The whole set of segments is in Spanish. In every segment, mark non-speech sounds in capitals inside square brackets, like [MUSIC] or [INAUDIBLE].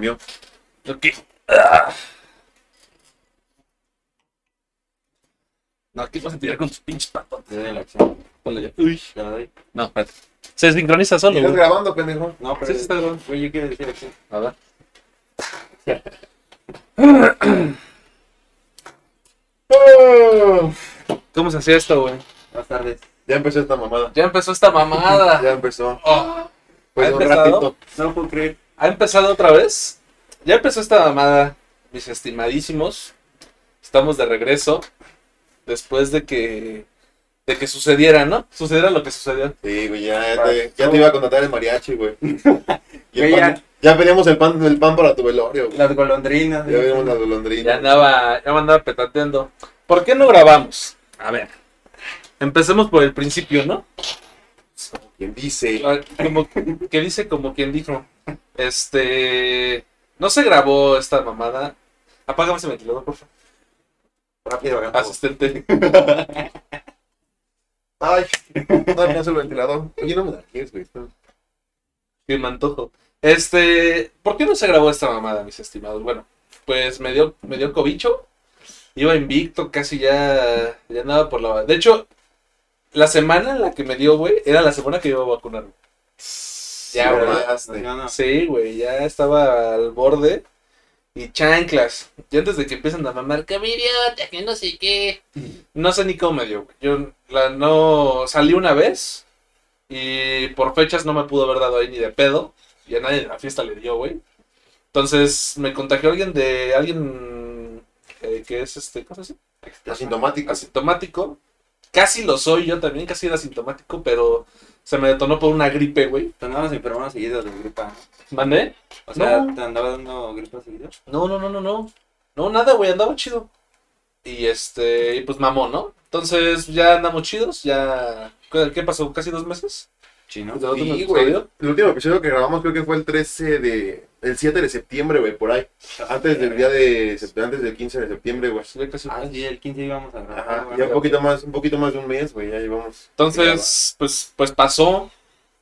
cambió. Ok. Ah. No, aquí vas a tirar con tus pinches patos. Te doy la acción. Ponle ya. Uy. Te la doy. No, espérate. Se sincroniza solo, ¿Estás güey. grabando, pendejo? No, pero Sí, sí está grabando. Güey, yo quiero decir acción. A ver. [COUGHS] ¿Cómo se hacía esto, güey? Buenas tardes. Ya empezó esta mamada. Ya empezó esta mamada. [LAUGHS] Ya empezó. Oh, Pues ¿Ha un empezado? ratito. No lo puedo creer. ¿Ha empezado otra vez? Ya empezó esta mamada, mis estimadísimos. Estamos de regreso. Después de que. De que sucediera, ¿no? Sucediera lo que sucedió. Sí, güey, ya, ya te, ya te iba a contratar el mariachi, güey. [LAUGHS] Y el Güey, pan- ya. ya pedíamos el pan, el pan para tu velorio, güey. Las golondrinas. Ya vimos la Ya golondrina. andaba, ya me andaba petateando. ¿Por qué no grabamos? A ver. Empecemos por el principio, ¿no? ¿Quién dice? Como que dice como quien dijo. Este. No se grabó esta mamada. Apágame ese ventilador, por favor. Rápido. Asistente. Ay, no alcanza el ventilador. Oye, no me la quieres, güey. Que me antojo. Este. ¿Por qué no se grabó esta mamada, mis estimados? Bueno, pues me dio, me dio cobicho. Iba invicto, casi ya. Ya andaba por la. De hecho, la semana en la que me dio, güey, era la semana que iba a vacunarme. Ya, güey. mamaste. No, no. Sí, güey, ya estaba al borde. Y chanclas. Y antes de que empiecen a mamar, que mi idiota, que no sé qué. No sé ni cómo me dio, güey. Yo la, no salí una vez. Y por fechas no me pudo haber dado ahí ni de pedo. Y a nadie de la fiesta le dio, güey. Entonces me contagió alguien de. Alguien eh, que es este. ¿Cómo se dice? Asintomático. Asintomático. Casi lo soy yo también, casi era asintomático, pero se me detonó por una gripe, güey. Te andabas enfermando seguido de gripa. ¿Mandé? O sea, No. ¿te andaba dando gripa seguido? No, no, no, no, no. No, nada, güey, andaba chido. Y este, y pues mamó, ¿no? Entonces ya andamos chidos, ya. ¿Qué qué pasó? ¿Casi dos meses? Chino. ¿De otro Sí, güey. El último episodio que grabamos creo que fue el 13 de... El 7 de septiembre, güey, por ahí. Antes del día de... Antes del 15 de septiembre, güey. Ah, sí, el 15 íbamos a grabar. Ajá, ya un poquito más, un poquito más de un mes, güey, ya llevamos. Entonces, pues, pues pasó.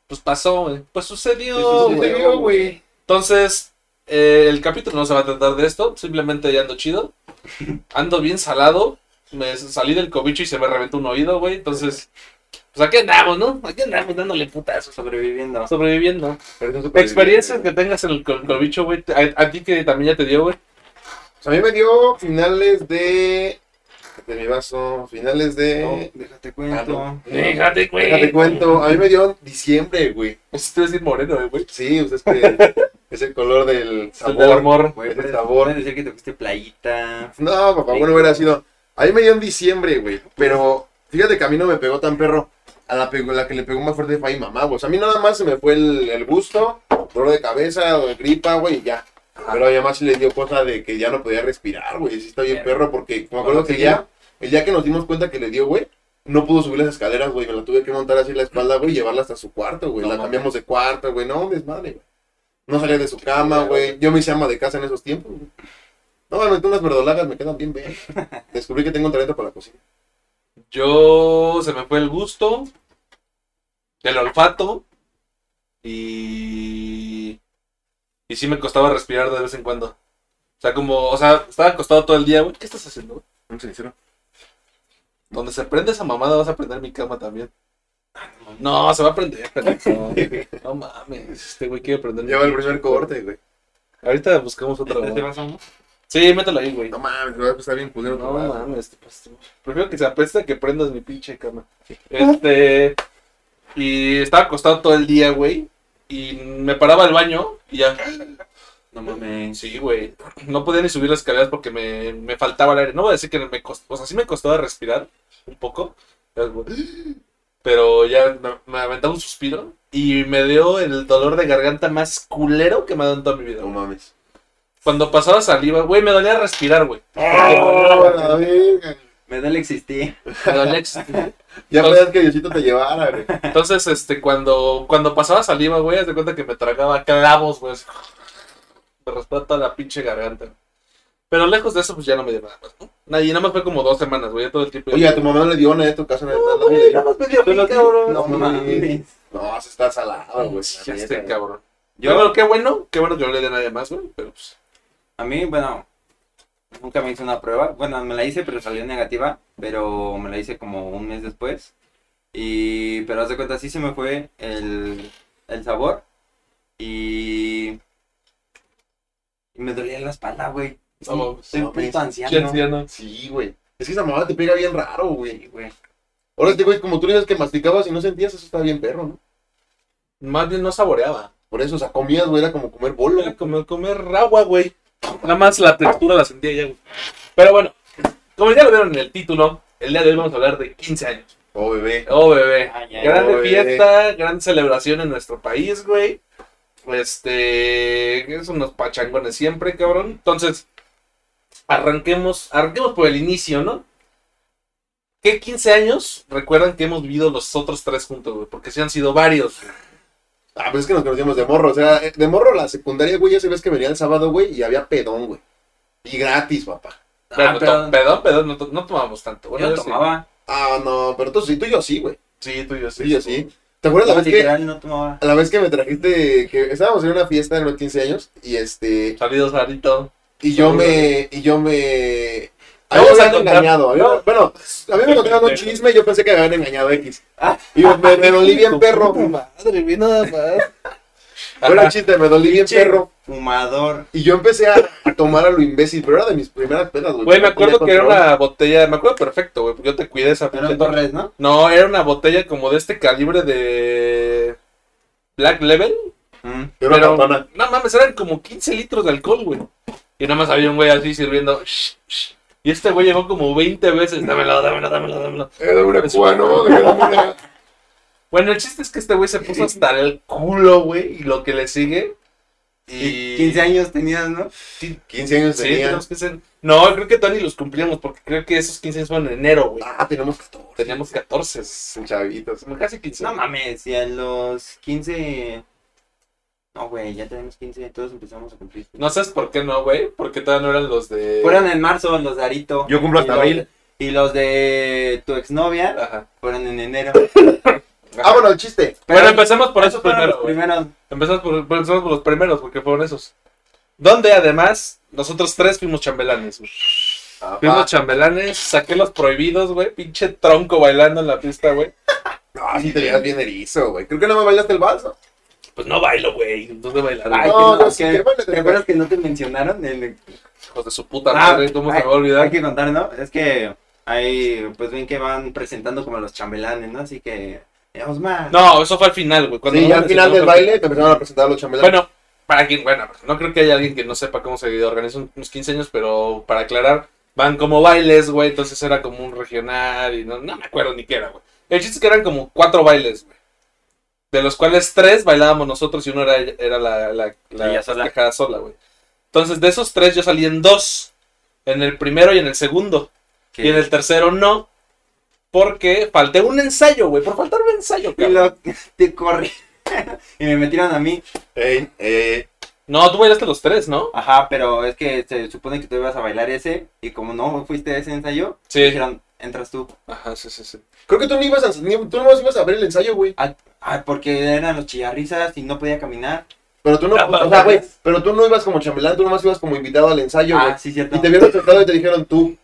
Pues pasó, güey. Pues sucedió, sucedió, güey. Entonces, eh, el capítulo no se va a tratar de esto. Simplemente ya ando chido. [LAUGHS] Ando bien salado. Me salí del cobicho y se me reventó un oído, güey. Entonces, pues aquí andamos, ¿no? Aquí andamos dándole putazos. Sobreviviendo. Sobreviviendo. Superviviente, Experiencias que tengas en el co- cobicho, güey. A, a ti que también ya te dio, güey. Pues a mí me dio finales de... De mi vaso, finales de... No, déjate cuento. Ah, no. Déjate, güey. Déjate cuento, a mí me dio en diciembre, güey. Eso te voy a decir moreno, eh, güey. Sí, pues es que [LAUGHS] es el color del sabor. del amor. Güey, Es el sabor. puedes decir que te fuiste playita. No, papá, bueno hubiera sido. A mí me dio en diciembre, güey. Pero fíjate que a mí no me pegó tan perro. A la, que le pegó más fuerte fue a mi mamá, güey. O sea, a mí nada más se me fue el, el gusto, dolor de cabeza, gripa, güey, y ya. Pero a mi mamá sí le dio cosa de que ya no podía respirar, güey. Sí está bien perro, porque me acuerdo que ya, el día que nos dimos cuenta que le dio, güey, no pudo subir las escaleras, güey. Me la tuve que montar así en la espalda, güey, y llevarla hasta su cuarto, güey. No la cambiamos de cuarto, güey. No, desmadre, güey. No salía de su cama, güey. Yo me hice ama de casa en esos tiempos, güey. No, bueno, unas verdolagas me quedan bien, bien. [LAUGHS] Descubrí que tengo un talento para la cocina. Yo se me fue el gusto, el olfato y y sí me costaba respirar de vez en cuando. O sea, como, o sea, estaba acostado todo el día, güey. ¿Qué estás haciendo? güey? Un sincero. Donde se prende esa mamada vas a prender mi cama también. No, se va a prender, pendejo. [LAUGHS] No mames, este güey quiere prender mi Lleva el primer corte, güey. Ahorita buscamos otra. ¿Este a? Sí, mételo ahí, güey. No mames, güey, pues está bien culero. tu No mames, pues, prefiero que se apeste que prendas mi pinche cama. Este. Y estaba acostado todo el día, güey. Y me paraba al baño y ya. No mames. Sí, güey. No podía ni subir las escaleras porque me, me faltaba el aire. No voy a decir que me costó. O sea, sí me costaba respirar un poco. Pero ya me, me aventaba un suspiro. Y me dio el dolor de garganta más culero que me ha dado en toda mi vida. No mames. Cuando pasaba saliva, güey, me dolía respirar, güey. Ah, la verga. Me duele existir. Me dolía ex- [LAUGHS] Ya pedías que Diosito te llevara, güey. Entonces, este, cuando, cuando pasaba saliva, güey, haz de cuenta que me tragaba clavos, güey. Me raspaba toda la pinche garganta. Pero lejos de eso, pues ya no me dio nada más, ¿no? Nada, y nada más fue como dos semanas, güey, todo el tiempo. Oye, a tu mamá no le dio una de tu casa. No, no, Güey, nada más me dio a mí, cabrón. No No mames. No, se está salado, güey. Ya estoy cabrón. Yo, qué bueno, qué bueno que no le dé a nadie más, güey, pero pues. A mí, bueno, nunca me hice una prueba. Bueno, me la hice, pero salió negativa. Pero me la hice como un mes después. Y, pero haz de cuenta, sí se me fue el, el sabor. Y, y me dolía la espalda, güey. Sí, No, soy un no, puto sí, anciano. anciano. Sí, güey. Es que esa mamá te pega bien raro, güey. Sí, güey. Ahora te güey, como tú dices que masticabas y no sentías, eso está bien perro, ¿no? Más bien no saboreaba. Por eso, o sea, comías, güey, era como comer bolo. Era como comer agua, güey. Nada más la textura la sentía ya, güey. Pero bueno, como ya lo vieron en el título, el día de hoy vamos a hablar de 15 años. Oh, bebé. Oh, bebé. Ay, ay, Grande oh, bebé. fiesta, gran celebración en nuestro país, güey. Este, es unos pachangones siempre, cabrón. Entonces, arranquemos, arranquemos por el inicio, ¿no? ¿Qué 15 años recuerdan que hemos vivido los otros tres juntos, güey? Porque sí han sido varios. güey. Ah, pues es que nos conocíamos de morro. O sea, eh, de morro la secundaria, güey, ya sabes que venía el sábado, güey, y había pedón, güey. Y gratis, papá. Pero, Ah, pero- perdón, perdón, no, no tomamos tanto. Bueno, Yo sí. tomaba. Ah, no, pero tú sí, tú y yo sí, güey. Sí, tú y yo sí. Sí, yo sí. ¿Te acuerdas la No, vez que, literal, no tomaba. la vez que me trajiste, que estábamos en una fiesta en los 15 años, y este, Salidos, Sarito. y yo Saludos. me, y yo me... A mí me habían engañado. a mí me- no. bueno, a mí me contaron un chisme y yo pensé que me habían engañado X. Y me, me dolí bien [LAUGHS] perro. Madre mía, nada más. Ajá. chiste, me dolí bien perro. Fumador. Y yo empecé a, a tomar a lo imbécil, pero era de mis primeras pedas, güey. Güey, me acuerdo que era una botella, me acuerdo perfecto, güey, porque yo te cuidé esa Pero pinche- Torres, ¿no? No, era una botella como de este calibre de Black Level. Mm. Era una pero, campana. no mames, eran como 15 litros de alcohol, güey. Y nada más había un güey así sirviendo. shh, shh. Y este güey llegó como 20 veces. Dámelo, dámelo, dámelo, dámelo. Era una cubano, una- [LAUGHS] Bueno, el chiste es que este güey se puso hasta el culo, güey, y lo que le sigue. Y... Y 15 años tenías, ¿no? 15 años Sí, tenía. tenemos que ser... No, creo que Tony los cumplíamos porque creo que esos 15 años fueron en enero, güey. Ah, tenemos 14. Teníamos 14. chavitos. Casi 15. No mames, y a los 15. No, güey, ya tenemos 15, todos empezamos a cumplir. No sabes por qué no, güey. Porque todavía no eran los de. Fueron en marzo los de Arito. Yo cumplo hasta Y los- abril. Y los de tu exnovia Ajá. fueron en enero. [LAUGHS] Ah, bueno, el chiste. Bueno, empecemos por esos los primeros. Empezamos por, empezamos por los primeros, porque fueron esos. Donde además, nosotros tres fuimos chambelanes, güey. Fuimos chambelanes, saqué los prohibidos, güey. Pinche tronco bailando en la pista, güey. [LAUGHS] Ah, sí te veías bien erizo, güey. Creo que no me bailaste el vals, ¿no? Pues no bailo, güey. ¿Dónde bailar? Ay, No, no, sí, que- ¿Te acuerdas que no te mencionaron? El- Hijos de su puta Ah, madre, ¿cómo se va a olvidar? Hay que contar, ¿no? Es que ahí, pues ven que van presentando como los chambelanes, ¿no? Así que, eh, Osmar. No, eso fue al final, güey. cuando Sí, ya al final del baile te empezaron a presentar a los chambelanes. Bueno, para quien, bueno, no creo que haya alguien que no sepa cómo se organiza unos 15 años, pero para aclarar, van como bailes, güey, entonces era como un regional y no, no me acuerdo ni qué era, güey. El chiste es que eran como cuatro bailes, güey. De los cuales tres bailábamos nosotros y uno era, era la, la, la Ella sola. güey. Entonces, de esos tres yo salí en dos. En el primero y en el segundo. Y en el tercero no. Porque falté un ensayo, güey. Por faltar un ensayo, Y cabrón. lo, [LAUGHS] te corrí. [LAUGHS] y me metieron a mí. Ey, eh, No, tú bailaste los tres, ¿no? Ajá, pero es que se supone que tú ibas a bailar ese. Y como no fuiste a ese ensayo, Sí. dijeron, entras tú. Ajá, sí, sí, sí. creo que tú no ibas a, ni- tú no ibas a ver el ensayo, güey. Ah, porque eran los chillarrizas y no podía caminar. Pero tú no, Ah, o sea, güey, pero tú no ibas como chambelán, tú nomás ibas como invitado al ensayo, güey. Ah, sí, cierto. y te vieron sentado y te dijeron tú.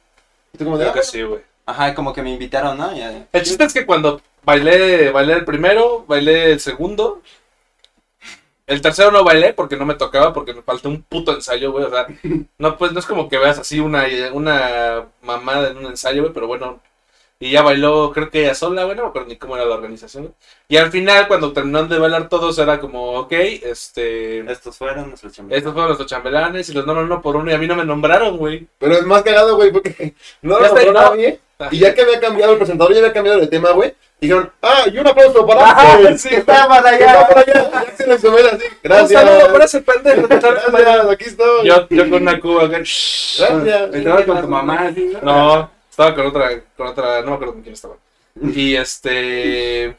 Y tú como de, Creo ah, que sí, güey. Ajá, como que me invitaron, ¿no? Ya- El chiste es que cuando bailé, bailé el primero, bailé el segundo. El tercero no bailé porque no me tocaba, porque me faltó un puto ensayo, güey. O sea, [LAUGHS] no, pues no es como que veas así una, una mamada en un ensayo, güey, pero bueno. Y ya bailó, creo que ella sola, güey, no me acuerdo ni cómo era la organización. Y al final, cuando terminaron de bailar todos, era como, ok, este. Estos fueron nuestros chambelanes. Estos fueron nuestros chambelanes y los nombran uno por uno y a mí no me nombraron, güey. Pero es más cagado, güey, porque [LAUGHS] no Ya lo está, nombró no. nadie. Y ya que había cambiado el presentador, ya había cambiado de tema, güey. Dijeron, ah, y un aplauso para Ah, sí, [LAUGHS] que está para allá, para allá. Y Axel en su vela, así, gracias. Un saludo para ese pendejo. [LAUGHS] Gracias, aquí estoy. Yo, yo con una cuba acá. Gracias. Estabas con tu mamá, así, ¿no? No, estaba con otra, con otra, no me acuerdo con quién estaba. [LAUGHS] Y este.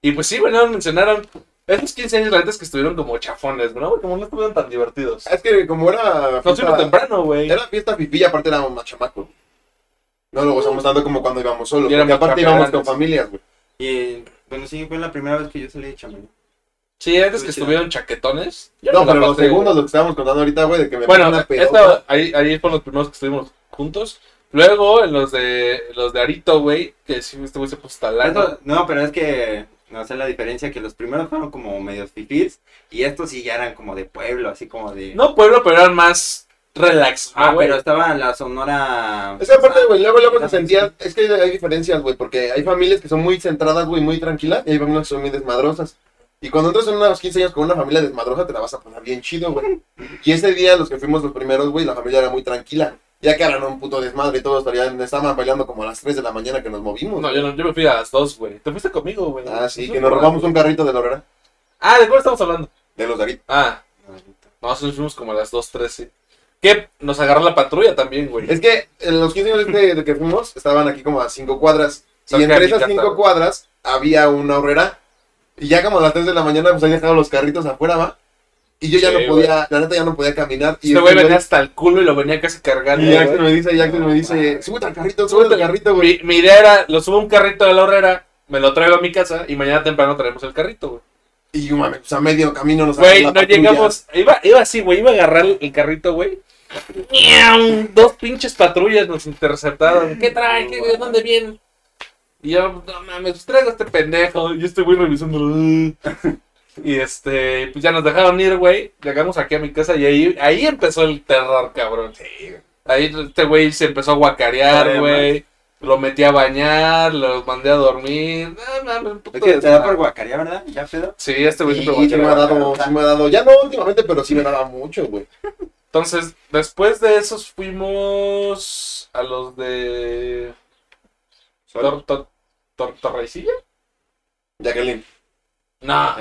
Y pues sí, bueno, mencionaron. Esos 15 años, la neta es que estuvieron como chafones, ¿no? Como no estuvieron tan divertidos. Es que como era Nos fuimos temprano, güey. era fiesta pipilla, aparte éramos más chamacos. No lo gozamos tanto como cuando íbamos solos. Y Porque aparte íbamos con familias, güey. Y bueno, sí, fue la primera vez que yo salí de chambelán. Sí, antes que chido. estuvieron chaquetones. No, pero los segundos, lo que estábamos contando ahorita, güey, de que me Bueno, esta- ahí, ahí fueron los primeros que estuvimos juntos. Luego, en los de los de Arito, güey, que sí, este güey se puso talano. Eso- no, pero es que no sé la diferencia que los primeros fueron como medios fifís y estos sí ya eran como de pueblo, así como de No pueblo, pero eran más relax, ¿no, Ah, güey? pero estaba en la Sonora Es que aparte, güey, luego, luego se sentía, es que hay, hay diferencias, güey, porque hay familias que son muy centradas, güey, muy tranquilas, y hay familias que son muy desmadrosas. Y cuando entras en unos 15 años con una familia desmadrosa, te la vas a pasar bien chido, güey. Y ese día, los que fuimos los primeros, güey, la familia era muy tranquila. Ya que eran un puto desmadre y todos estarían, estaban bailando como a las 3 de la mañana que nos movimos. No, yo, no, yo me fui a las dos, güey. Te fuiste conmigo, güey. Ah, sí, que nos robamos un carrito de Lorera. Ah, ¿de cuál estamos hablando? De los Darit. Ah, nosotros fuimos como a las 2.13. Que nos agarró la patrulla también, güey. Es que en los 15 años de, de que fuimos, estaban aquí como a 5 cuadras. Cerca y entre esas casa, 5 güey. cuadras había una horrera. Y ya como a las 3 de la mañana, pues ahí dejaron los carritos afuera, va. Y yo ya Sí, no podía, la neta ya no podía caminar. Y Este güey venía hasta el culo y lo venía casi cargando, Y Jackson me dice, Jackson me dice, súbete al carrito, súbete al carrito, güey. Mi, mi idea era, lo subo a un carrito de la horrera, me lo traigo a mi casa y mañana temprano traemos el carrito, güey. Y yo, mames, pues a medio camino nos Güey, no patrulla. llegamos, iba, iba así, güey, iba a agarrar el carrito, güey. Dos pinches patrullas nos interceptaron. ¿Qué traen? ¿Qué, ¿De dónde vienen? Y yo, no mames, pues traigo a este pendejo. Y este güey revisando. Y este, pues ya nos dejaron ir, güey. Llegamos aquí a mi casa y ahí, ahí empezó el terror, cabrón. Ahí este güey se empezó a guacarear, güey. Lo metí a bañar, lo mandé a dormir. No mames, un puto Es que te da por guacaría, ¿verdad? ¿Ya pedo? Sí, este güey Sí, siempre sí me ha dado, sí me ha dado. Ya no últimamente, pero sí me daba mucho, güey. Entonces, después de esos fuimos a los de Tor, Tor, Tor- Torrecilla. Jacqueline. No,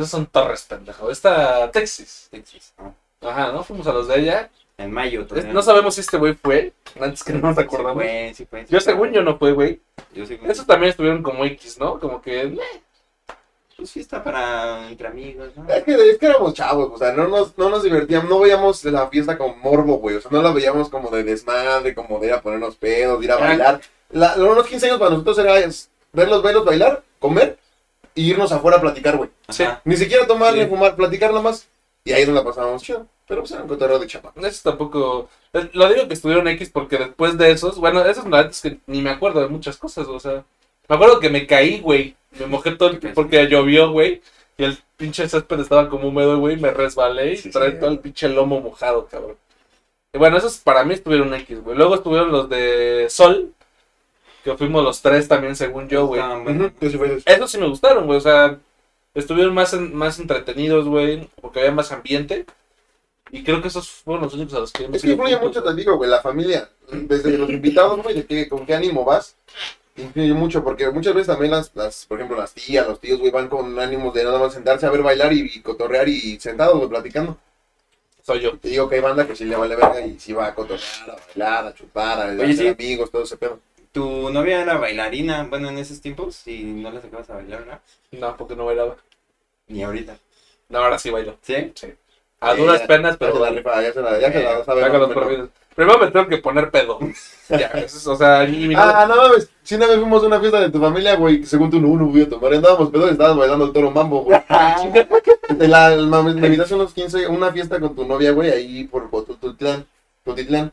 esos son Torres, pendejo. Esta Texas. Texas. Ajá, ¿no? Fuimos a los de ella. En mayo todavía. No sabemos si este güey fue. Antes que no nos Sí acordamos. fue, sí fue, sí Yo fue. según yo no fue, güey. Yo sí Esos también estuvieron como X, ¿no? Como que... eh, Pues fiesta para entre amigos, ¿no? Es que, es que éramos chavos, o sea, no nos, no nos divertíamos, no veíamos la fiesta como morbo, güey. O sea, no la veíamos como de desmadre, como de ir a ponernos pedos, de ir a bailar. La, unos 15 años para nosotros era verlos, verlos bailar, comer y irnos afuera a platicar, güey. Sí. Ni siquiera tomar ni Sí. fumar, platicar nomás. Y ahí nos la pasábamos chido. Pero pues era un cotorreo de chapa. Esos tampoco... eh, Lo digo que estuvieron X porque después de esos... Bueno, esos no, es que ni me acuerdo de muchas cosas, o sea... Me acuerdo que me caí, güey. Me mojé todo el porque llovió, güey. Y el pinche césped estaba como húmedo, güey. Me resbalé y Sí, trae sí. todo el pinche lomo mojado, cabrón. Y bueno, esos para mí estuvieron X, güey. Luego estuvieron los de Sol. Que fuimos los tres también, según yo, güey. Ujú, yo sí. Esos sí me gustaron, güey. O sea, estuvieron más, en- más entretenidos, güey. Porque había más ambiente. Y creo que esos fueron los únicos a los que Es que influye mucho, te digo, güey, la familia. Desde los invitados, güey, de que, con qué ánimo vas. Influye mucho, porque muchas veces también las, las, por ejemplo, las tías, los tíos, güey, van con ánimos de nada más sentarse a ver bailar y, y cotorrear y sentados, güey, platicando. Soy yo. Te digo que hay banda que sí le vale verga y sí va a cotorrear, a bailar, a chupar, a sí. amigos, todo ese pedo. Tu novia era bailarina, bueno, en esos tiempos, y no la sacabas a bailar, ¿no? No, porque no bailaba. Ni ahorita. No, ahora sí bailo. ¿Sí? A Sí, duras ya- penas, Ya pero se la ya se la, ya se la los. Primero me tengo que poner pedo. [LAUGHS] ya, eso es, o sea, mi Ah, no mames, si una vez fuimos a una fiesta de tu familia, güey, según tú no, no voy a tomar, andábamos pedo y estabas bailando el toro mambo, güey. [LAUGHS] De la, me invitaste a unos 15, una fiesta con tu novia, güey, ahí por Cotitlán, Cotitlán.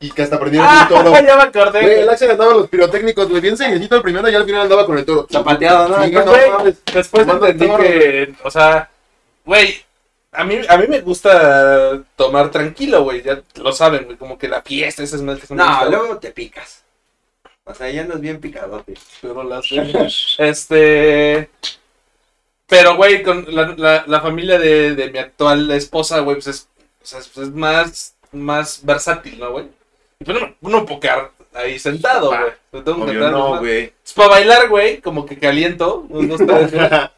Y que hasta aprendieron un toro. Ah, [LAUGHS] ya me acordé. Güey, el Axel andaba los pirotécnicos, güey, bien seriecito el primero y al final andaba con el toro. Zapateado, ¿no? Sí, Pues, no güey, mames. Después entendí toro, que, o sea, güey, a mí, a mí me gusta tomar tranquilo, güey, ya lo saben, güey, como que la fiesta, ese es más que No, luego te picas. O sea, ya andas bien picadote. Pero las Este. Pero, güey, con la, la, la familia de, de mi actual esposa, güey, pues es, o sea, es, es más, más versátil, ¿no, güey? Y pues no, no puedo quedar ahí sentado, güey. Me tengo que Obvio sentar, no, güey. Pues para bailar, güey, como que caliento, unos dos, tres, güey. [LAUGHS]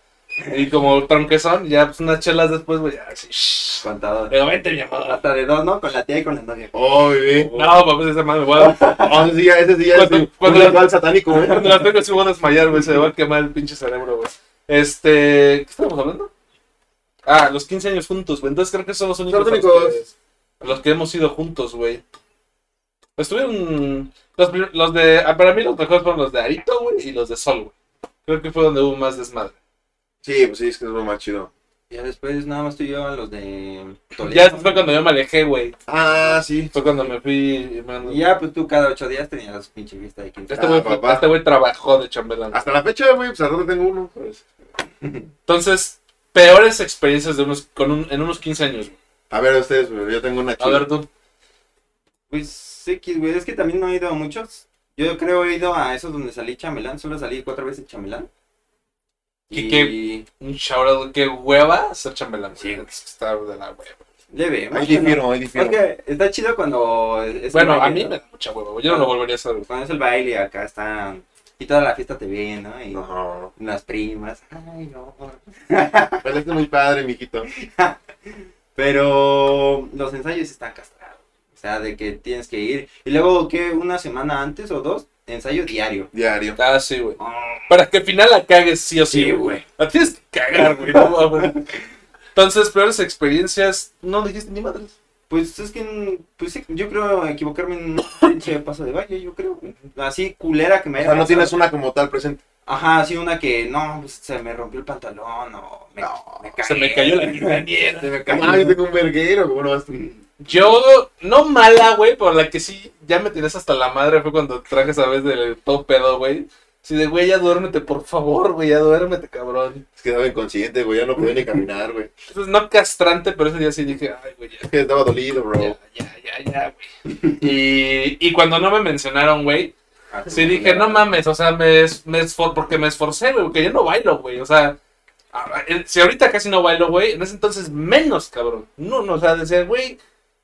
Y como tronquezón, ya pues unas chelas después, güey, así. shh. Contado. Digo, vente, mi amor. Hasta de dos, ¿no? Con la tía y con la novia. Oh, bebé. No, papá, esa madre a. Oh, ese sí, ya- ese sí ya es Cuando- un- cuando la- ritual satánico, güey. Cuando las tengo sí voy a desmayar, güey. Se va a quemar el pinche cerebro, güey. Este. ¿Qué estábamos hablando? Ah, los 15 años juntos, güey. Entonces creo que son los únicos. Los que hemos ido juntos, güey. Estuvieron. Los, los de. ah, Para mí los mejores fueron los de Arito, güey. Y los de Sol, güey. Creo que fue donde hubo más desmadre. Sí, pues sí, es que es lo más chido. Ya después nada más tú y yo a los de Toledo. Ya fue cuando yo me alejé, güey. Ah, sí. Fue cuando me fui. man. Y ya, pues tú cada ocho días tenías pinche fiesta de 15 Este güey Ah, papá. este trabajó de chambelán. Hasta la fecha, güey, pues ahora tengo uno. ¿sabes? [LAUGHS] Entonces, peores experiencias de unos, con un, en unos 15 años. güey. A ver, ustedes, güey, yo tengo una A chida. ver, tú. Pues X, güey, es que también no he ido a muchos. Yo creo he ido a esos donde salí chamelán, solo salí cuatro veces chamelán. ¿Y Y qué? Un shoutout. Qué hueva ser chambelán. Sí. que Está de la hueva. leve. Ahí que no. difiero, ahí difiero. Porque está chido cuando es el Bueno, a mí me da mucha hueva. Yo no lo volvería a hacer. Cuando es el baile acá están... Y toda la fiesta te ve, ¿no? Y No, las primas. Ay, no. pero es muy padre, mijito. [LAUGHS] Pero los ensayos están castrados. O sea, de que tienes que ir. Y luego, ¿qué? Una semana antes o dos, ensayo diario. Diario. Ah, sí, güey. Oh, Para que al final la cagues sí o sí, Sí, güey. güey. La tienes que cagar, güey. No, mames. Entonces, peores experiencias. No dijiste ni madres. Pues es que, pues sí, yo creo equivocarme en un pinche paso de baile, yo creo. Así culera que me O haya sea, no tienes una como tal presente. Ajá, así una que, no, pues se me rompió el pantalón o me, No, me. Se me cayó la quinceañera. [LAUGHS] Se me cayó. Ah, yo tengo un verguero, ¿cómo no vas tú? Yo, no mala, güey, pero la que sí ya me tienes hasta la madre fue cuando traje esa vez del todo pedo, güey. Sí, de güey, ya duérmete, por favor, güey, ya duérmete, cabrón. Es que estaba inconsciente, güey, ya no podía ni caminar, güey. Entonces, no castrante, pero ese día sí dije, ay, güey, ya, Es que estaba dolido, bro. ya, ya, ya, ya, güey. Y, y cuando no me mencionaron, güey, Ah, sí dije, no mames, o sea, me, es- me esfor porque me esforcé, güey, porque yo no bailo, güey, o sea, eh, si ahorita casi no bailo, güey, en ese entonces menos, cabrón. No, no, o sea, decía, güey,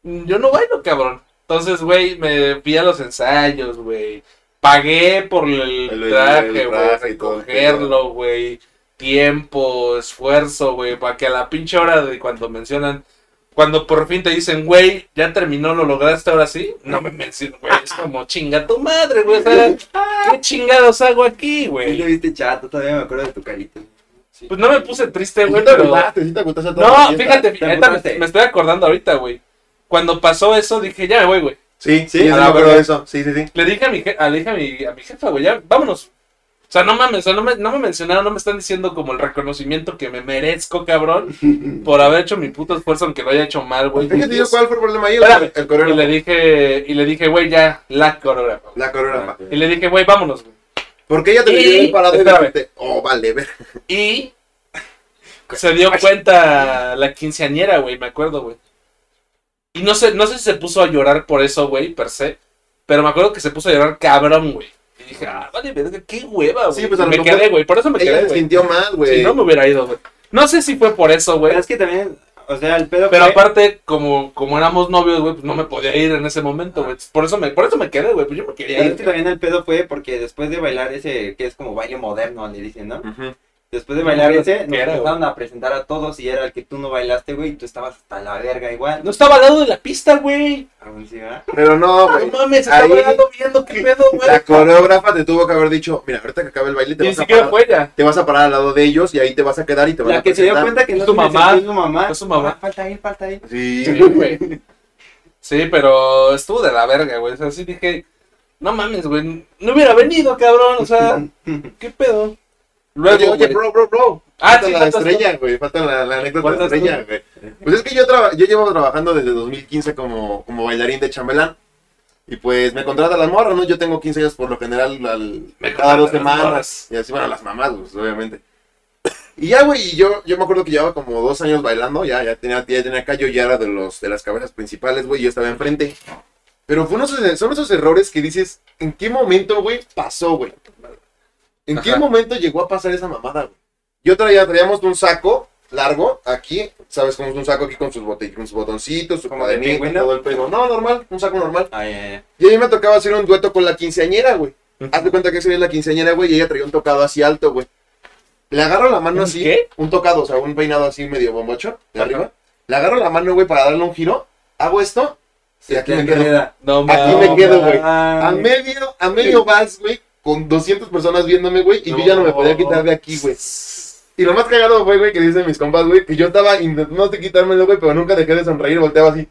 yo no bailo, cabrón. Entonces, güey, me fui a los ensayos, güey. Pagué por el, traje, güey, recogerlo, güey. Tiempo, esfuerzo, güey, para que a la pinche hora de cuando mencionan, cuando por fin te dicen, güey, ya terminó, lo lograste ahora sí, no me mencionan, güey, es como chinga tu madre, güey, o sea, ¿qué chingados hago aquí, güey? le viste chato, todavía me acuerdo de tu carita. Sí. Pues no me puse triste, güey, pero... No, fíjate, me estoy acordando ahorita, güey. Cuando pasó eso, dije, ya me voy, güey. Sí, sí, yo a me acuerdo de eso. Sí, sí, sí. Le dije a mi, je- a, le dije a mi, a mi jefa, güey, ya, vámonos. O sea, no mames, o sea, no me, no me mencionaron, no me están diciendo como el reconocimiento que me merezco, cabrón, [LAUGHS] por haber hecho mi puto esfuerzo, aunque lo haya hecho mal, güey. Fíjate yo cuál fue el problema ahí, el, Espérame. el Y coreógrafo. le dije, y le dije, güey, ya, la coreógrafa. La coreógrafa. Y le dije, güey, vámonos, güey. Porque ella te Y- pidió el parado y espérame. dijiste, oh, vale, ver. Y se dio [LAUGHS] cuenta la quinceañera, güey, me acuerdo, güey. Y no sé, no sé si se puso a llorar por eso, güey, per se. Pero me acuerdo que se puso a llorar cabrón, güey. Y dije, ah, vale, verga, qué hueva, güey. Sí, pues, a lo me mejor quedé, güey, por eso me Ella quedé, se güey. sintió mal, güey. Si no me hubiera ido, güey. No sé si fue por eso, güey. Pero es que también, o sea, el pedo Pero fue- aparte, como, como éramos novios, güey, pues no me podía ir en ese momento, güey. Por eso me, por eso me quedé, güey. Pues yo me quería Es ir. que también el pedo fue porque después de bailar ese, que es como baile moderno, le dicen, ¿no? Ujú. Después de bailar No, ese, ¿qué nos era, empezaron a presentar a todos y era el que tú no bailaste, güey, y tú estabas hasta la verga igual. No estaba al lado de la pista, güey. Aún sí, ¿verdad? Pero no, No güey. mames, Ahí- estaba dando viendo qué pedo, güey. La coreógrafa te tuvo que haber dicho, mira, ahorita que acabe el baile te Ni vas, a siquiera parar, fue ella. te vas a parar al lado de ellos y ahí te vas a quedar y te van La a que se dio presentar. cuenta que no Es tu mamá. sentía su mamá. Es su mamá. Ah, falta ahí, falta ahí. Sí, Sí, güey. Sí, pero estuvo de la verga, güey. O sea, sí dije, no mames, güey. No hubiera venido, cabrón. O sea, [LAUGHS] ¿qué pedo? Luego, Oye, oye, bro, bro, bro. Ah, falta sí, la estrella, güey. Falta la, la anécdota tú. estrella, güey. Pues es que yo, traba- yo llevo trabajando desde 2015 como, como bailarín de chambelán. Y pues me contrata las morras, ¿no? Yo tengo 15 años por lo general al, Me cada dos semanas. Y así, bueno, las mamás, pues, obviamente. [COUGHS] Y ya, güey, y yo, yo me acuerdo que llevaba como dos años bailando, ya, ya tenía, ya tenía acá, yo ya era de, los, de las cabezas principales, güey, yo estaba enfrente. Pero fue unos, son esos errores que dices, ¿en qué momento, güey, pasó, güey? ¿En qué momento llegó a pasar esa mamada, güey? Yo traía, traíamos un saco largo aquí, ¿sabes cómo es un saco aquí con sus, con sus botoncitos, su todo el pedo? No, normal, un saco normal. Ay. Y a mí me tocaba hacer un dueto con la quinceañera, güey. Haz de cuenta que es la quinceañera, güey, y ella traía un tocado así alto, güey. Le agarro la mano ¿Un así. qué? Un tocado, o sea, un peinado así medio bombocho, de Ajá. arriba. Le agarro la mano, güey, para darle un giro. Hago esto. Y aquí me quedo. No Aquí me quedo, güey. A medio, a medio vals, güey, con 200 personas viéndome, güey, y yo ya no me podía quitar de aquí, güey. Y lo más cagado fue, güey, que dicen mis compas, güey, que yo estaba intentando quitármelo, güey, pero nunca dejé de sonreír, volteaba así.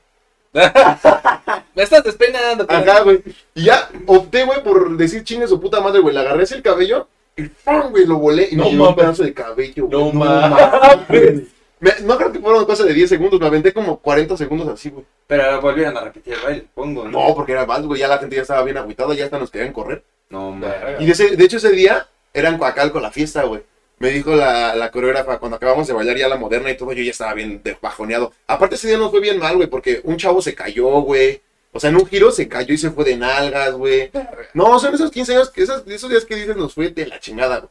[LAUGHS] Me estás despeinando, cabrón. Ajá, güey. Y ya opté, güey, por decir chingue su puta madre, güey. Le agarré así el cabello Y ¡pum! güey, lo volé y No me llevé un pedazo de cabello. No güey. mames. Me- no creo que fueron cosas de 10 segundos, me aventé como 40 segundos así, güey. Pero volvieron a repetir el baile, pongo, ¿no? No, porque era vals, güey, ya la gente ya estaba bien agüitada, ya hasta nos querían correr. No, mames. Y de, ese- de hecho ese día era en Coacalco la fiesta, güey. Me dijo la, la coreógrafa, cuando acabamos de bailar ya la moderna y todo, yo ya estaba bien bajoneado. Aparte ese día nos fue bien mal, güey, porque un chavo se cayó, güey. O sea, en un giro se cayó y se fue de nalgas, güey. No, son esos 15 años, que esos, esos días que dices nos fue de la chingada, güey.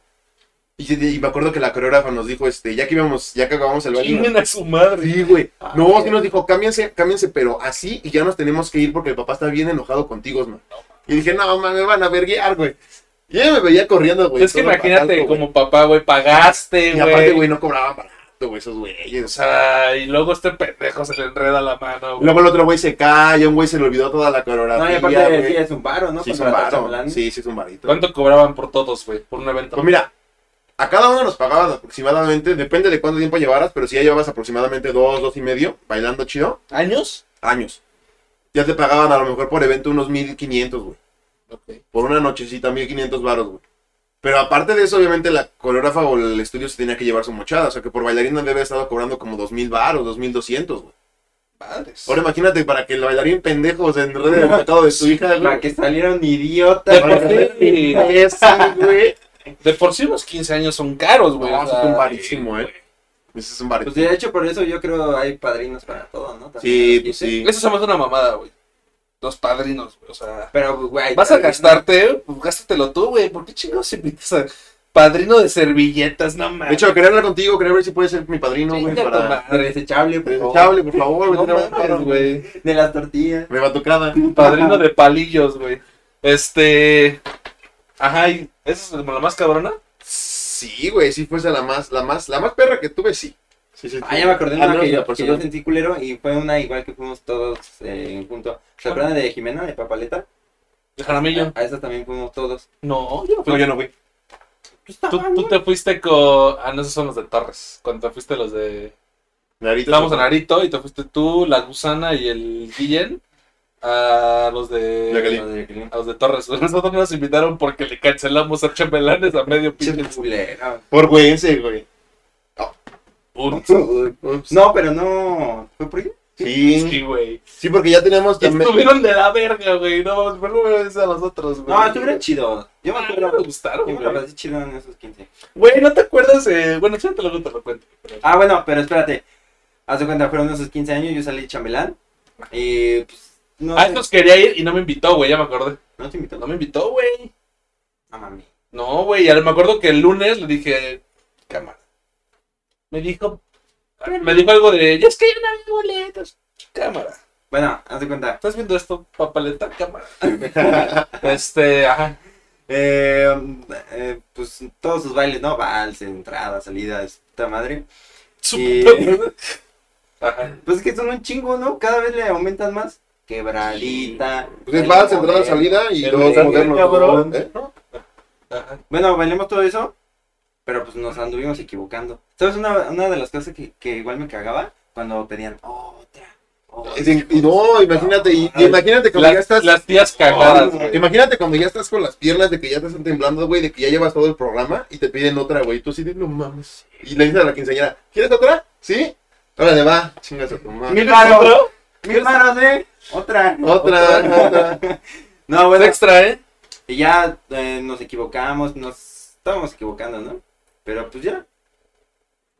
Y, y me acuerdo que la coreógrafa nos dijo, este, ya que íbamos, ya que acabamos el baile. A su madre. Sí, güey. Ah, No, sí nos dijo, cámbiense, cámbiense, pero así y ya nos tenemos que ir porque el papá está bien enojado contigo, man. Y dije, no, man, me van a verguiar, güey. Y ella me veía corriendo, güey. es que imagínate, barato, güey. como papá, güey, pagaste, Y aparte, güey. güey, no cobraban barato, güey, esos güeyes. O sea, y luego este pendejo se le enreda la mano, güey. Luego el otro güey se cae, un güey se le olvidó toda la coreografía. No, y aparte güey. sí es un varo, ¿no? Sí, es un varo. Sí, sí, es un varito. ¿Cuánto cobraban por todos, güey? Por un evento. Pues mira, a cada uno nos pagaban aproximadamente, depende de cuánto tiempo llevaras, pero si ya llevabas aproximadamente dos, dos y medio bailando chido, ¿Años? años. Ya te pagaban a lo mejor por evento unos 1500, güey. Por una nochecita, 1500 varos, güey. Pero aparte de eso, obviamente la coreógrafa o el estudio se tenía que llevar su mochada. O sea que por bailarina debe haber estado cobrando como 2000 varos, 2200, güey. Madres. Ahora imagínate para que el bailarín pendejo se enrede en el pecado de su hija, Para güey. que salieron De idiotas. por sí, güey. de por sí unos 15 años son caros, güey. No, o sea, un barísimo, eh. Ese es un Pues de hecho, por eso yo creo hay padrinos para todo, ¿no? También Sí, pues 15. sí. Eso se me hace una mamada, güey. Los padrinos, güey. O sea, Pero, güey. vas a gastarte, pues gástatelo tú, güey. ¿Por qué chingados invitas a padrino de servilletas? No mames. De hecho, quería hablar contigo, quería ver si puede ser mi padrino, güey, para... madre. Desechable, por favor. Desechable, por favor, güey. No mames, güey. De las tortillas. Me va tocada. [LAUGHS] Padrino de palillos, güey. Este. Ajá, ¿y esa es la más cabrona? Sí, güey, sí fuese la más, la más, la más perra que tuve, sí. Sí, sí. Ah, ya me acordé de Al una que la yo, que persona. yo sentí culero y fue una igual que fuimos todos eh, juntos. ¿Se acuerdan de Jimena, de Papaleta? De Jaramillo. A esa también fuimos todos. No, yo no No, fui. yo no fui. Tú, tú te fuiste con. Ah, no, esos son los de Torres. Cuando te fuiste los de. Narito. Estábamos en Arito y te fuiste tú, la gusana y el Guillén. A los de. De Jacqueline. A los de Torres. [LAUGHS] Nosotros nos invitaron porque le cancelamos a chambelanes a medio Che, pinche. culera. Por güey. Ups. [LAUGHS] Ups. No, pero no. ¿Fue por ahí? Sí. Sí, güey. Sí, porque ya teníamos también. Estuvieron de la verga, güey. No, pero no me a los otros, güey. No, estuvieron chido. Yo me Ah, acuerdo. me gustaron, Yo me güey. la pasé chido en esos 15. Güey, ¿no te acuerdas? Eh... Bueno, sí, te lo, te lo cuento. pero- Ah, bueno, pero espérate. Haz de cuenta, fueron esos 15 años, yo salí chambelán. Y pues. No, Ah, sé, estos quería ir y no me invitó, güey, ya me acordé. no te invitó. No me invitó, güey. No mami. No, güey, me acuerdo que el lunes le dije, cámara. Me dijo, me dijo algo de, ya es que ya no hay boletos. Cámara. Bueno, haz de cuenta. ¿Estás viendo esto, papaleta? Cámara. [LAUGHS] este, ajá. Eh, eh, pues todos sus bailes, ¿no? Vals, entrada, salida, es puta madre. Y-. [LAUGHS] Ajá. Pues es que son un chingo, ¿no? Cada vez le aumentan más. Quebradita. Pues es más, entrada, salida y dos moderno, modernos. cabrón. ¿eh? Bueno, bailemos todo eso, pero pues nos anduvimos equivocando. ¿Sabes una, una de las cosas que, que igual me cagaba? Cuando pedían otra. otra. Y no, imagínate, y, y imagínate cuando ya estás. las tías cagadas, güey. Imagínate cuando ya estás con las piernas de que ya te están temblando, güey, de que ya llevas todo el programa y te piden otra, güey. Tú sí de no mames. Y le dices a la quinceañera, ¿quieres otra? ¿Sí? Órale, va. Chingas a tu madre. Mil varos, mil varos, ¿eh? Otra. Otra, otra. [LAUGHS] No, bueno, extra, ¿eh? y ya eh, nos equivocamos, nos estábamos equivocando, ¿no? Pero pues ya.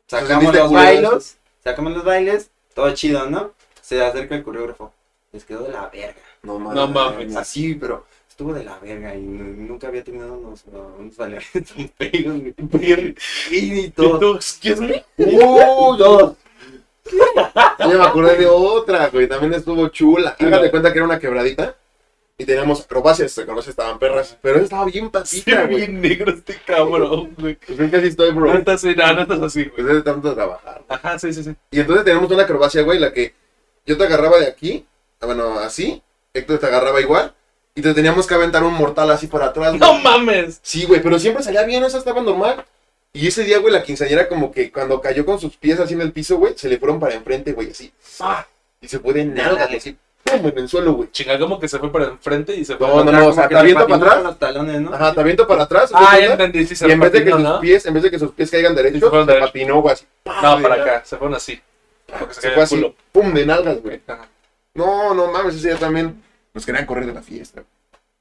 Sacamos los bailes, sacamos los bailes, todo chido, ¿no? Se acerca el coreógrafo. Les quedó de la verga. No mames. No mames. Así, pero estuvo de la verga y nu- nunca había tenido unos, unos bailarines tan feos, güey. Y ¿Y todo. excuse me? Uy, dos. Ya me acordé de otra, güey. También estuvo chula. Hágate cuenta que era una quebradita. Y teníamos acrobacias, acrobacias estaban perras. Pero estaba bien patita, güey. bien negro este cabrón, güey. Pues así estoy, bro. No estás así, no, no estás así, güey. Pues es de tanto trabajar. Ajá, sí, sí, sí. Y entonces teníamos una acrobacia, güey, la que yo te agarraba de aquí, ah, bueno, así, Héctor te agarraba igual, y te teníamos que aventar un mortal así para atrás, güey. ¡No mames! Sí, güey, pero siempre salía bien, esa estaba normal. Y ese día, güey, la quinceañera como que cuando cayó con sus pies así en el piso, güey, se le fueron para enfrente, güey, así. Y se fue de nalgas, así. pum, en el suelo, güey. Chinga, como que se fue para enfrente y se fue. No, no, no, o sea, te le aviento para atrás. los talones, ¿no? Ajá, te aviento para atrás. ¿te Ah, ya entendí, sí, se Y en vez de que sus pies, en vez de que sus pies caigan derechos, fueron se patinó, güey, así. No, para acá, se fueron así. Porque se fue así, pum, de nalgas, güey. Ajá. No, no mames, ese día también nos querían correr de la fiesta.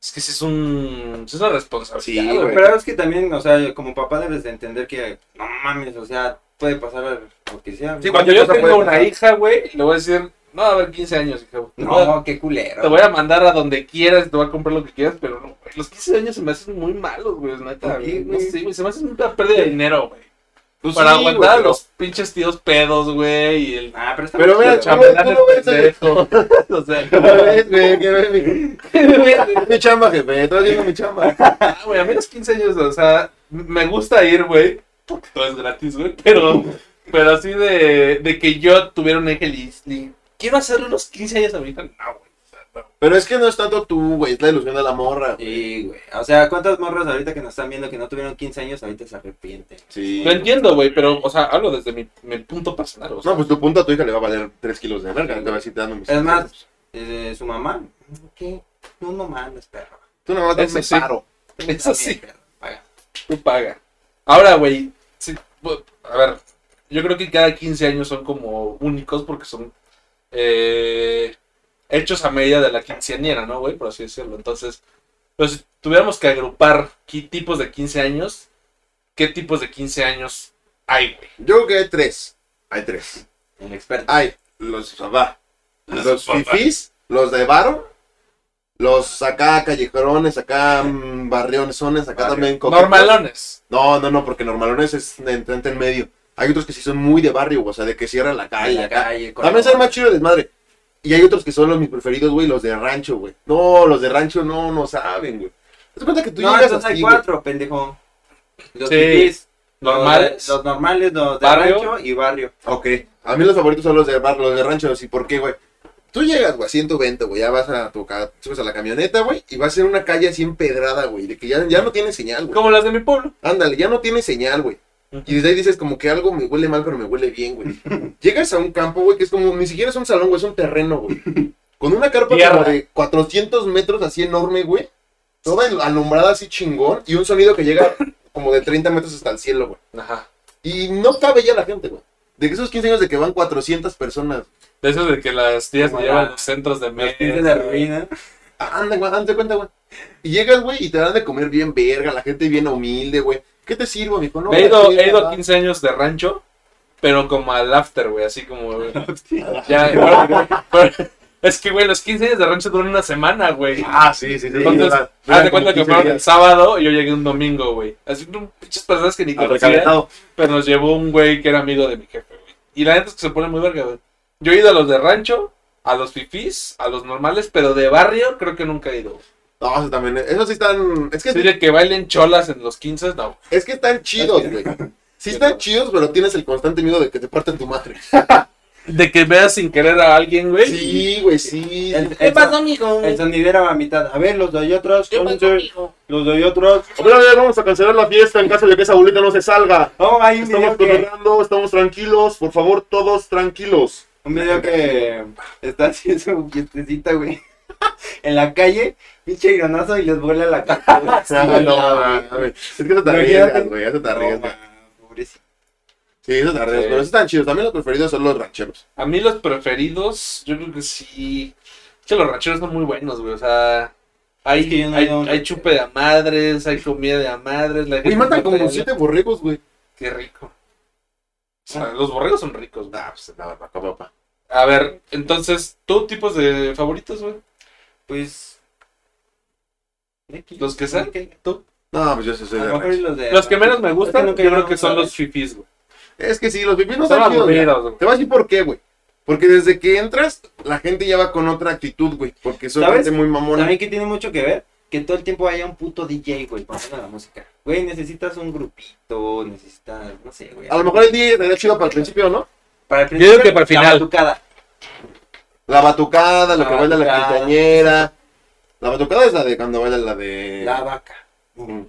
Es que sí es un. Es una responsabilidad, Sí, güey. Pero es que también, o sea, como papá debes de entender que, no mames, o sea, puede pasar lo que sea. Sí, Cuando yo tengo una hija, güey, le voy a decir, no, a ver, 15 años, hija. A, No, qué culero. te voy a mandar a donde quieras, te voy a comprar lo que quieras, pero no, güey. Los 15 años se me hacen muy malos, güey, neta. ¿Por qué, güey, No güey? sé, güey, se me hacen una pérdida de dinero, güey. Pues Para sí, aguantar güey, a pero- los pinches tíos pedos, güey, y el Ah, pero está Pero muy mira, chambelán [LAUGHS] pendejo. [LAUGHS] O sea, ¿Cómo ves, güey? ¿Qué ves, mi- Mi chamba, jefe, estoy haciendo mi chamba. [LAUGHS] ah, güey, a mí los 15 años, o sea, me gusta ir, güey, porque todo es gratis, güey, pero, pero así de, de que yo tuviera un ángel y, y quiero hacerle unos 15 años a mi hija, no, güey. No. Pero es que no es tanto tú, güey, es la ilusión de la morra. Sí, güey. O sea, ¿cuántas morras ahorita que nos están viendo que no tuvieron 15 años ahorita se arrepienten? Sí. Lo entiendo, güey, pero, o sea, hablo desde mi, mi punto personal, o sea. No, pues tu punto a tu hija le va a valer 3 kilos de verga, te va a decir, te dando mis Es más, eh, su mamá, ¿qué? No, no mandes, perro. Tú nada más Eso dame sí. paro. Eso sí. Perro, paga. Tú paga. Ahora, güey, sí, a ver, yo creo que cada 15 años son como únicos porque son eh, hechos a medida de la quinceañera, ¿no, güey? Por así decirlo. Entonces, pues si tuviéramos que agrupar qué tipos de 15 años, ¿qué tipos de 15 años hay, güey? Yo creo que hay tres. Hay tres. El experto. Hay los, los papá. fifís, los de varo, los acá callejerones, acá mm, barrionesones, acá Barrio. también coquetos. Normalones. No, no, no, porque normalones es entre en medio. Hay otros que sí son muy de barrio, o sea, de que cierran la calle. La acá. calle. También la- son más chido de desmadre. Y hay otros que son los mis preferidos, güey, los de rancho, güey. No, los de rancho no, no saben, güey. ¿Te das cuenta que tú No, llegas hay cuatro, pendejo. Los Sí. los- Normales. Los, normales, los de Barrio. rancho y barrio. Ok. A mí los favoritos son los de bar, los de rancho, ¿y por qué, güey? Tú llegas, güey, así en tu vento, güey, ya vas a tu subes a la camioneta, güey, y vas en una calle así empedrada, güey, de que ya, ya no tiene señal, güey. Como las de mi pueblo. Ándale, ya no tiene señal, güey. Y desde ahí dices como que algo me huele mal, pero me huele bien, güey. [LAUGHS] Llegas a un campo, güey, que es como, ni siquiera es un salón, güey, es un terreno, güey. Con una carpa Tierra. como de 400 metros así enorme, güey. Toda alumbrada así chingón. Y un sonido que llega como de 30 metros hasta el cielo, güey. Ajá. Y no cabe ya la gente, güey. De esos 15 años de que van 400 personas. De eso de que las tías me llevan la- los centros de pinches de ruina. Anda, güey, date cuenta, güey. Y llegas, güey, y te dan de comer bien verga, la gente bien humilde, güey. ¿Qué te sirvo, mijo? No, he, ido, he ido ah. a 15 años de rancho, pero como al after, güey, así como... [LAUGHS] ya, bueno, pero- es que, güey, los 15 años de rancho duran una semana, güey. Ah, sí, sí, sí. Entonces, haz de cuenta que 15 fueron el sábado y yo llegué un domingo, güey. Así, no, pinches personas que ni conocía, pero nos llevó un güey que era amigo de mi jefe, güey. Y la neta es que se pone muy verga, güey. Yo he ido a los de rancho, a los fifís, a los normales, pero de barrio creo que nunca he ido. No, eso también. Eso sí están. Es que, Sí, de que bailen cholas en los 15, no. es que están chidos, güey. Sí están [LAUGHS] chidos, pero tienes el constante miedo de que te partan tu madre. [LAUGHS] De que veas sin querer a alguien, güey. Sí, güey, sí. El, el, mijo? el sonidero va a mitad. A ver, los de allá atrás. ¿Qué pasó, mijo? Los de allá atrás. Mira, ya vamos a cancelar la fiesta en caso de que esa bolita no se salga. Oh, hay un Estamos video que, cotorreando, estamos tranquilos. Por favor, todos tranquilos. un video que está haciendo su fiestecita, güey. [LAUGHS] En la calle, pinche ironazo y les vuela la cara. güey. [LAUGHS] Sí, Ah, no, güey. mames. Es que eso te arriesgas, güey. Eso te No, arriesgas. pobrecito. Sí, eso te arriesgas. Sí. Pero sí están chidos. También los preferidos son los rancheros. A mí los preferidos, yo creo que sí. Es que los rancheros son muy buenos, güey. O sea, hay, Es que yo no hay, hay chupe de a madres, hay comida de a madres. La Y matan no como te- siete borregos, güey. Qué rico. O sea, los borregos son ricos, güey. Ah, pues nada, papá, papá. A ver, entonces, ¿tú tipos de favoritos, güey? Pues. Los que sean. ¿Tú? No, pues yo sí soy de rancho. los de. Los que menos me Es gustan, yo creo que son los fifís, güey. Es que sí, los pipis no Son aburridos, güey. Te voy a decir por qué, güey. Porque desde que entras, la gente ya va con otra actitud, güey. Porque son gente muy mamona. También que tiene mucho que ver que todo el tiempo haya un puto DJ, güey, poniendo la música. Güey, necesitas un grupito, necesitas, no sé, güey. A lo mejor el día estaría chido para el principio, ¿no? Para el Yo digo que para el final. batucada. La batucada, lo que baila la quinceañera. La batucada es la de cuando baila la de. La vaca. Mm,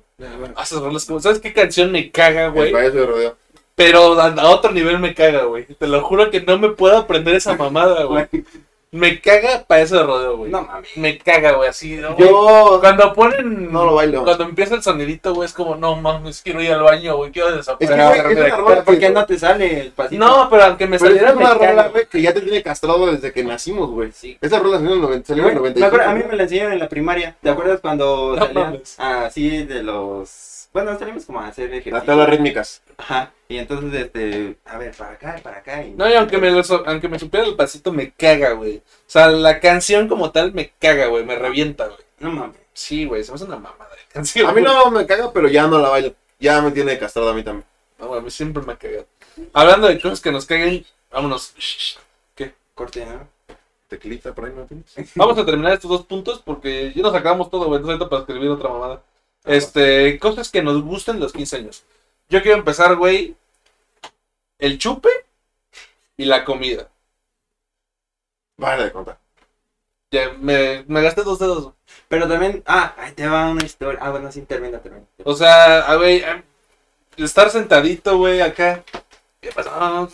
Ah, como- ¿Sabes qué canción me caga, El güey? payaso de rodeo. Pero a, a otro nivel me caga, güey. Te lo juro que no me puedo aprender esa mamada, güey. [LAUGHS] Me caga payaso de rodeo, güey. No mames. Me caga, güey, así. ¿no? Yo Cuando ponen. no lo bailo. Cuando empieza el sonidito, güey, es como, no mames, quiero ir al baño, güey, quiero Es que, desaparecer. güey, es una rola Pero ¿por que- qué no te sale el pasito? no, pero aunque me Pero es saliera, una me rola, güey, que ya te tiene castrado desde que nacimos, güey. Sí. Esa rola salió en el 90, salió en el Güey, 95. me acuerdo, a mí me la enseñaron en la primaria. ¿Te acuerdas cuando No salían mames. así de los... Bueno, salimos como a hacer ejercicio. Las tablas rítmicas. Ajá. Y entonces, este, a ver, para acá, para acá. Y... No, y aunque me, lo so- aunque me supiera el pasito, me caga, güey. O sea, la canción como tal me caga, güey, me revienta, güey. No mames. Sí, güey, se me hace una mamada de canción. A mí güey. no me caga, pero ya no la bailo. Ya me tiene castrado a mí también. No, güey, a mí siempre me ha cagado. Hablando de cosas que nos caguen, vámonos. Corte, ¿no? Tequilita por ahí, ¿no tienes? Vamos a terminar estos dos puntos porque ya nos acabamos todo, güey. Entonces ahorita para escribir otra mamada. Este, cosas que nos gusten los 15 años. Yo quiero empezar, güey. El chupe y la comida. Vale, de contar. Ya, me, me gasté dos dedos. güey. Pero también, ah, ahí te va una historia. Ah, bueno, sí, termina, termina. O sea, ah, güey, ah, estar sentadito, güey, acá. ¿Qué pasa? Ah,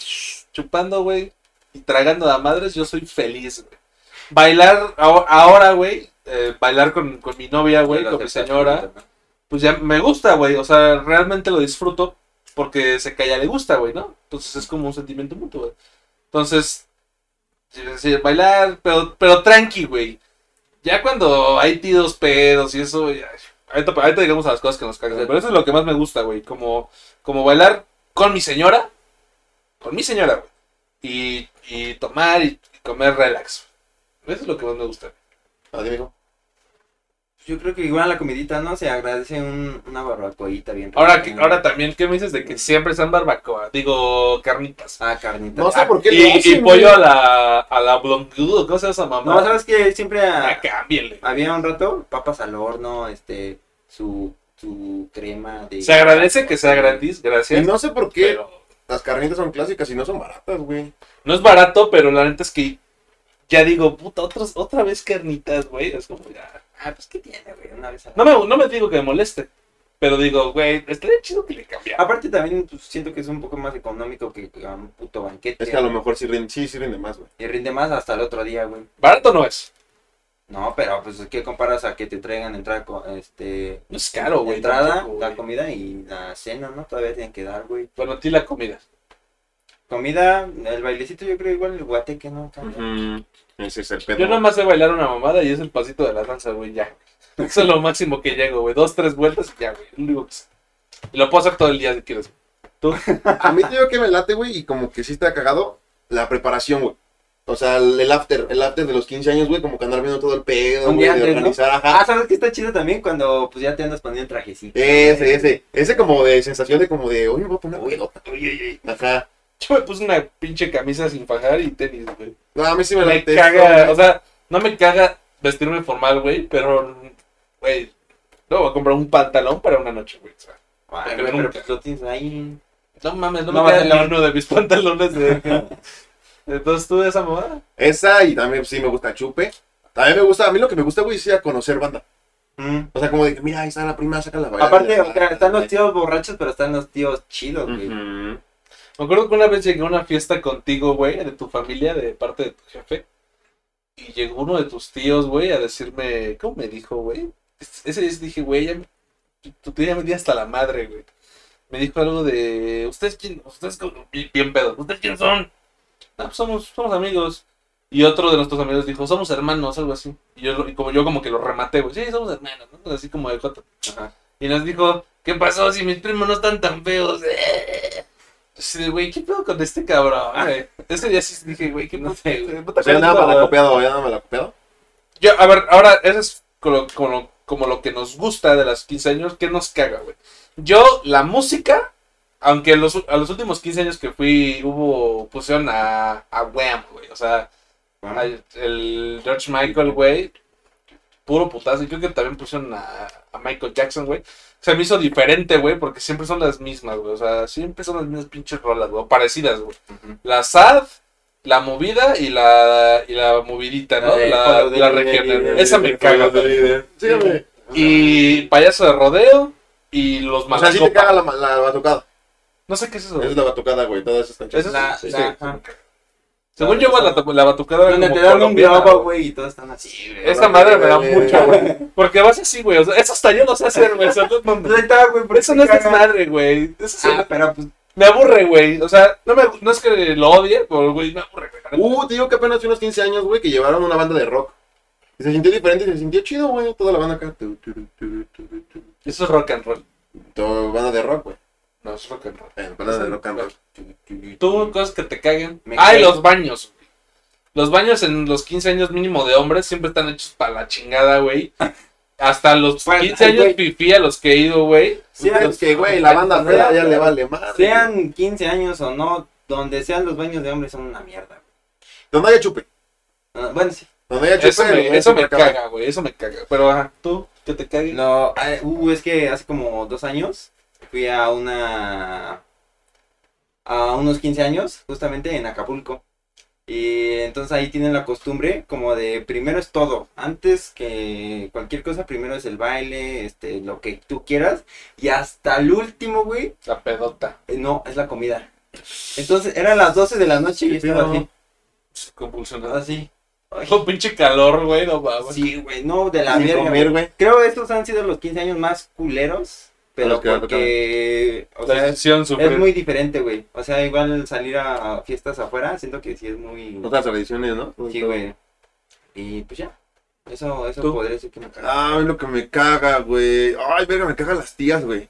chupando, güey. Y tragando a madres, yo soy feliz, güey. Bailar aho- ahora, güey. eh, bailar con, con mi novia, güey, con mi señora. Pues ya me gusta, güey. O sea, realmente lo disfruto porque sé que a le gusta, güey, ¿no? Entonces es como un sentimiento mutuo, güey. Entonces, sí, bailar, pero, pero tranqui, güey. Ya cuando hay tiros pedos y eso, ya, ahorita, ahorita llegamos a las cosas que nos cagan. Pero eso es lo que más me gusta, güey. Como, como bailar con mi señora, con mi señora, güey. Y, y tomar y, comer relax. Eso es lo que más me gusta. Así dijo. Yo creo que igual a la comidita, ¿no? Se agradece un, una barbacoita bien. Ahora, que, ahora también, ¿qué me dices de que siempre sean barbacoa? Digo, carnitas. Ah, carnita. No sé Ah, por qué Y, lo y hacen, pollo a la, a la blondudo, ¿cómo se llama esa mamá? No, ¿sabes que Siempre Ah, ah, había un rato papas al horno, este, su, su crema de... Se agradece que sea gratis, Y gracias. no sé por qué Pero las carnitas son clásicas y no son baratas, güey. no es barato, pero la neta es que ya digo, puta, otros, otra vez carnitas, güey. Es como ya. Ah, pues, ¿qué tiene, güey? Una vez a la- No me, no me digo que me moleste, pero digo, güey, estaría chido que le cambiara. Aparte también pues, siento que es un poco más económico que que un puto banquete. Es que a lo mejor sí rinde, sí, sí rinde más, güey. Y rinde más hasta el otro día, güey. Barato no es. No, pero pues ¿qué comparas a que te traigan entrada con este No es caro, güey. entrada, tampoco, la güey. comida y la cena, ¿no? Todavía tienen que dar, güey. Bueno, a ti la comida. Comida, el bailecito yo creo igual el guateque, ¿no? Ujú. Ese es el pedo. Yo nomás sé bailar una mamada y es el pasito de la danza, güey, ya. [LAUGHS] Eso es lo máximo que llego, güey. Dos, tres vueltas y ya, güey. Lo que. Y puedo hacer todo el día si quieres. A mí te digo que me late, güey, y como que sí está cagado la preparación, güey. O sea, el, el after, el after de los 15 años, güey, como que andar viendo todo el pedo, güey, de ¿no? organizar, Ah, ajá. ¿sabes qué está chido también? Cuando pues ya te andas poniendo el trajecito. Ese, ese. Ese como de sensación de como de, oye, me voy a poner Uy, pelota. Ajá. [LAUGHS] Yo me puse una pinche camisa sin fajar y tenis, güey. No, a mí sí me Me late. caga, o sea, no me caga vestirme formal, güey, pero, güey, no voy a comprar un pantalón para una noche, güey. o sea, Ay, Porque güey, nunca. pero pues lo tienes ahí. no mames, no, No me vas queda la- uno de mis pantalones de... Entonces, ¿tú de esa moda? Esa y también sí me gusta chupe. También me gusta, a mí lo que me gusta, güey, es ir a conocer banda. Mm. O sea, como de, mira, ahí está la prima, saca la bailar. Aparte, o sea, están los tíos borrachos, pero están los tíos chidos, güey. Ujú. Me acuerdo que una vez llegué a una fiesta contigo, güey, de tu familia, de parte de tu jefe. Y llegó uno de tus tíos, güey, a decirme, ¿cómo me dijo, güey? Ese día dije, güey, ya me- tu tío ya me di hasta la madre, güey. Me dijo algo de, ¿ustedes quién? ¿Ustedes cómo-?" Bien- pedo. ¿Ustedes quién son? Ah, pues somos, somos amigos. Y otro de nuestros amigos dijo, somos hermanos, algo así. Y yo, y como yo como que lo rematé, güey, sí, somos hermanos, ¿no? Así como de joto. Ajá. Y nos dijo, ¿qué pasó si mis primos no están tan feos? Así de, güey, ¿qué pedo con este cabrón, güey? Ese día sí dije, güey, ¿qué No puta, sé, güey, puta O sea, cosa nada para güey? copiado, ya nada me la copiado. Yo, a ver, ahora, eso es como, como, como lo que nos gusta de las 15 años, ¿qué nos caga, güey? Yo, la música, aunque los, a los últimos 15 años que fui, hubo, pusieron a, a Wham, güey, o sea, Ah, Ay, el George Michael, güey. Puro putazo. Y creo que también pusieron a, a Michael Jackson, güey. Se me hizo diferente, güey, porque siempre son las mismas, güey. O sea, siempre son las mismas pinches rolas, güey. o Parecidas, güey. ujú. La sad, la movida y la, y la movidita, ¿no? La de La, la regional. Esa me caga, güey. Sígame. Y payaso de rodeo y los O sea, sí te caga la, la batucada. No sé qué es eso. Güey. es la batucada, güey. Todas esas están ¿Eso chidas. La- sí, la- sí. Según yo, la, la batucada Donde te dan un globo, güey, y todos están así, güey. Esa madre me da mucho, güey. [LAUGHS] Porque vas así, güey. O sea, eso hasta yo no sé hacer, güey. O sea, no. Pues güey, Eso no es desmadre, güey. Eso Ah, pero pues, Me aburre, güey. O sea, no, me, no es que lo odie, pero, güey, me aburre, güey. Uh, te digo que apenas unos 15 años, güey, que llevaron una banda de rock. Y se sintió diferente y se sintió chido, güey. Toda la banda acá. Eso es rock and roll. Toda banda de rock, güey. No, es rock and roll. Eh, Banda de rock and roll. Tú, cosas que te caguen. Me Ay, los baños. Los baños en los 15 años mínimo de hombres siempre están hechos para la chingada, güey. [LAUGHS] Hasta los Bueno, 15 ay, años pipí a los que he ido, güey. sean, Es que, güey, la banda fea ya le vale más. sean 15 años o no, donde sean los baños de hombres son una mierda. Donde haya chupe. Ah, bueno, sí. Donde haya chupe. Eso me, eso me caga, güey. Eso me caga. Pero, ajá, tú, que te cague. No, uh, es que hace como dos años fui a una. a unos 15 años, justamente en Acapulco. Y entonces ahí tienen la costumbre como de primero es todo. Antes que cualquier cosa, primero es el baile, este, lo que tú quieras. Y hasta el último, güey, La pedota. eh, no, es la comida. Entonces eran las 12 de la noche y ¿Qué estaba así. Convulsionada. Así. Un pinche calor, güey, no mames. Sí, güey, no, de la verga. comer, güey. güey. Creo estos han sido los 15 años más culeros. Pero porque. O sea, es, decisión sufrir. es muy diferente, güey. O sea, igual salir a fiestas afuera, siento que sí es muy. Otras tradiciones, ¿no? Sí, güey. Y pues ya. Eso, eso ¿Tú? podría decir que me caga. Ay, lo que me caga, güey. Ay, verga, me cagan las tías, güey.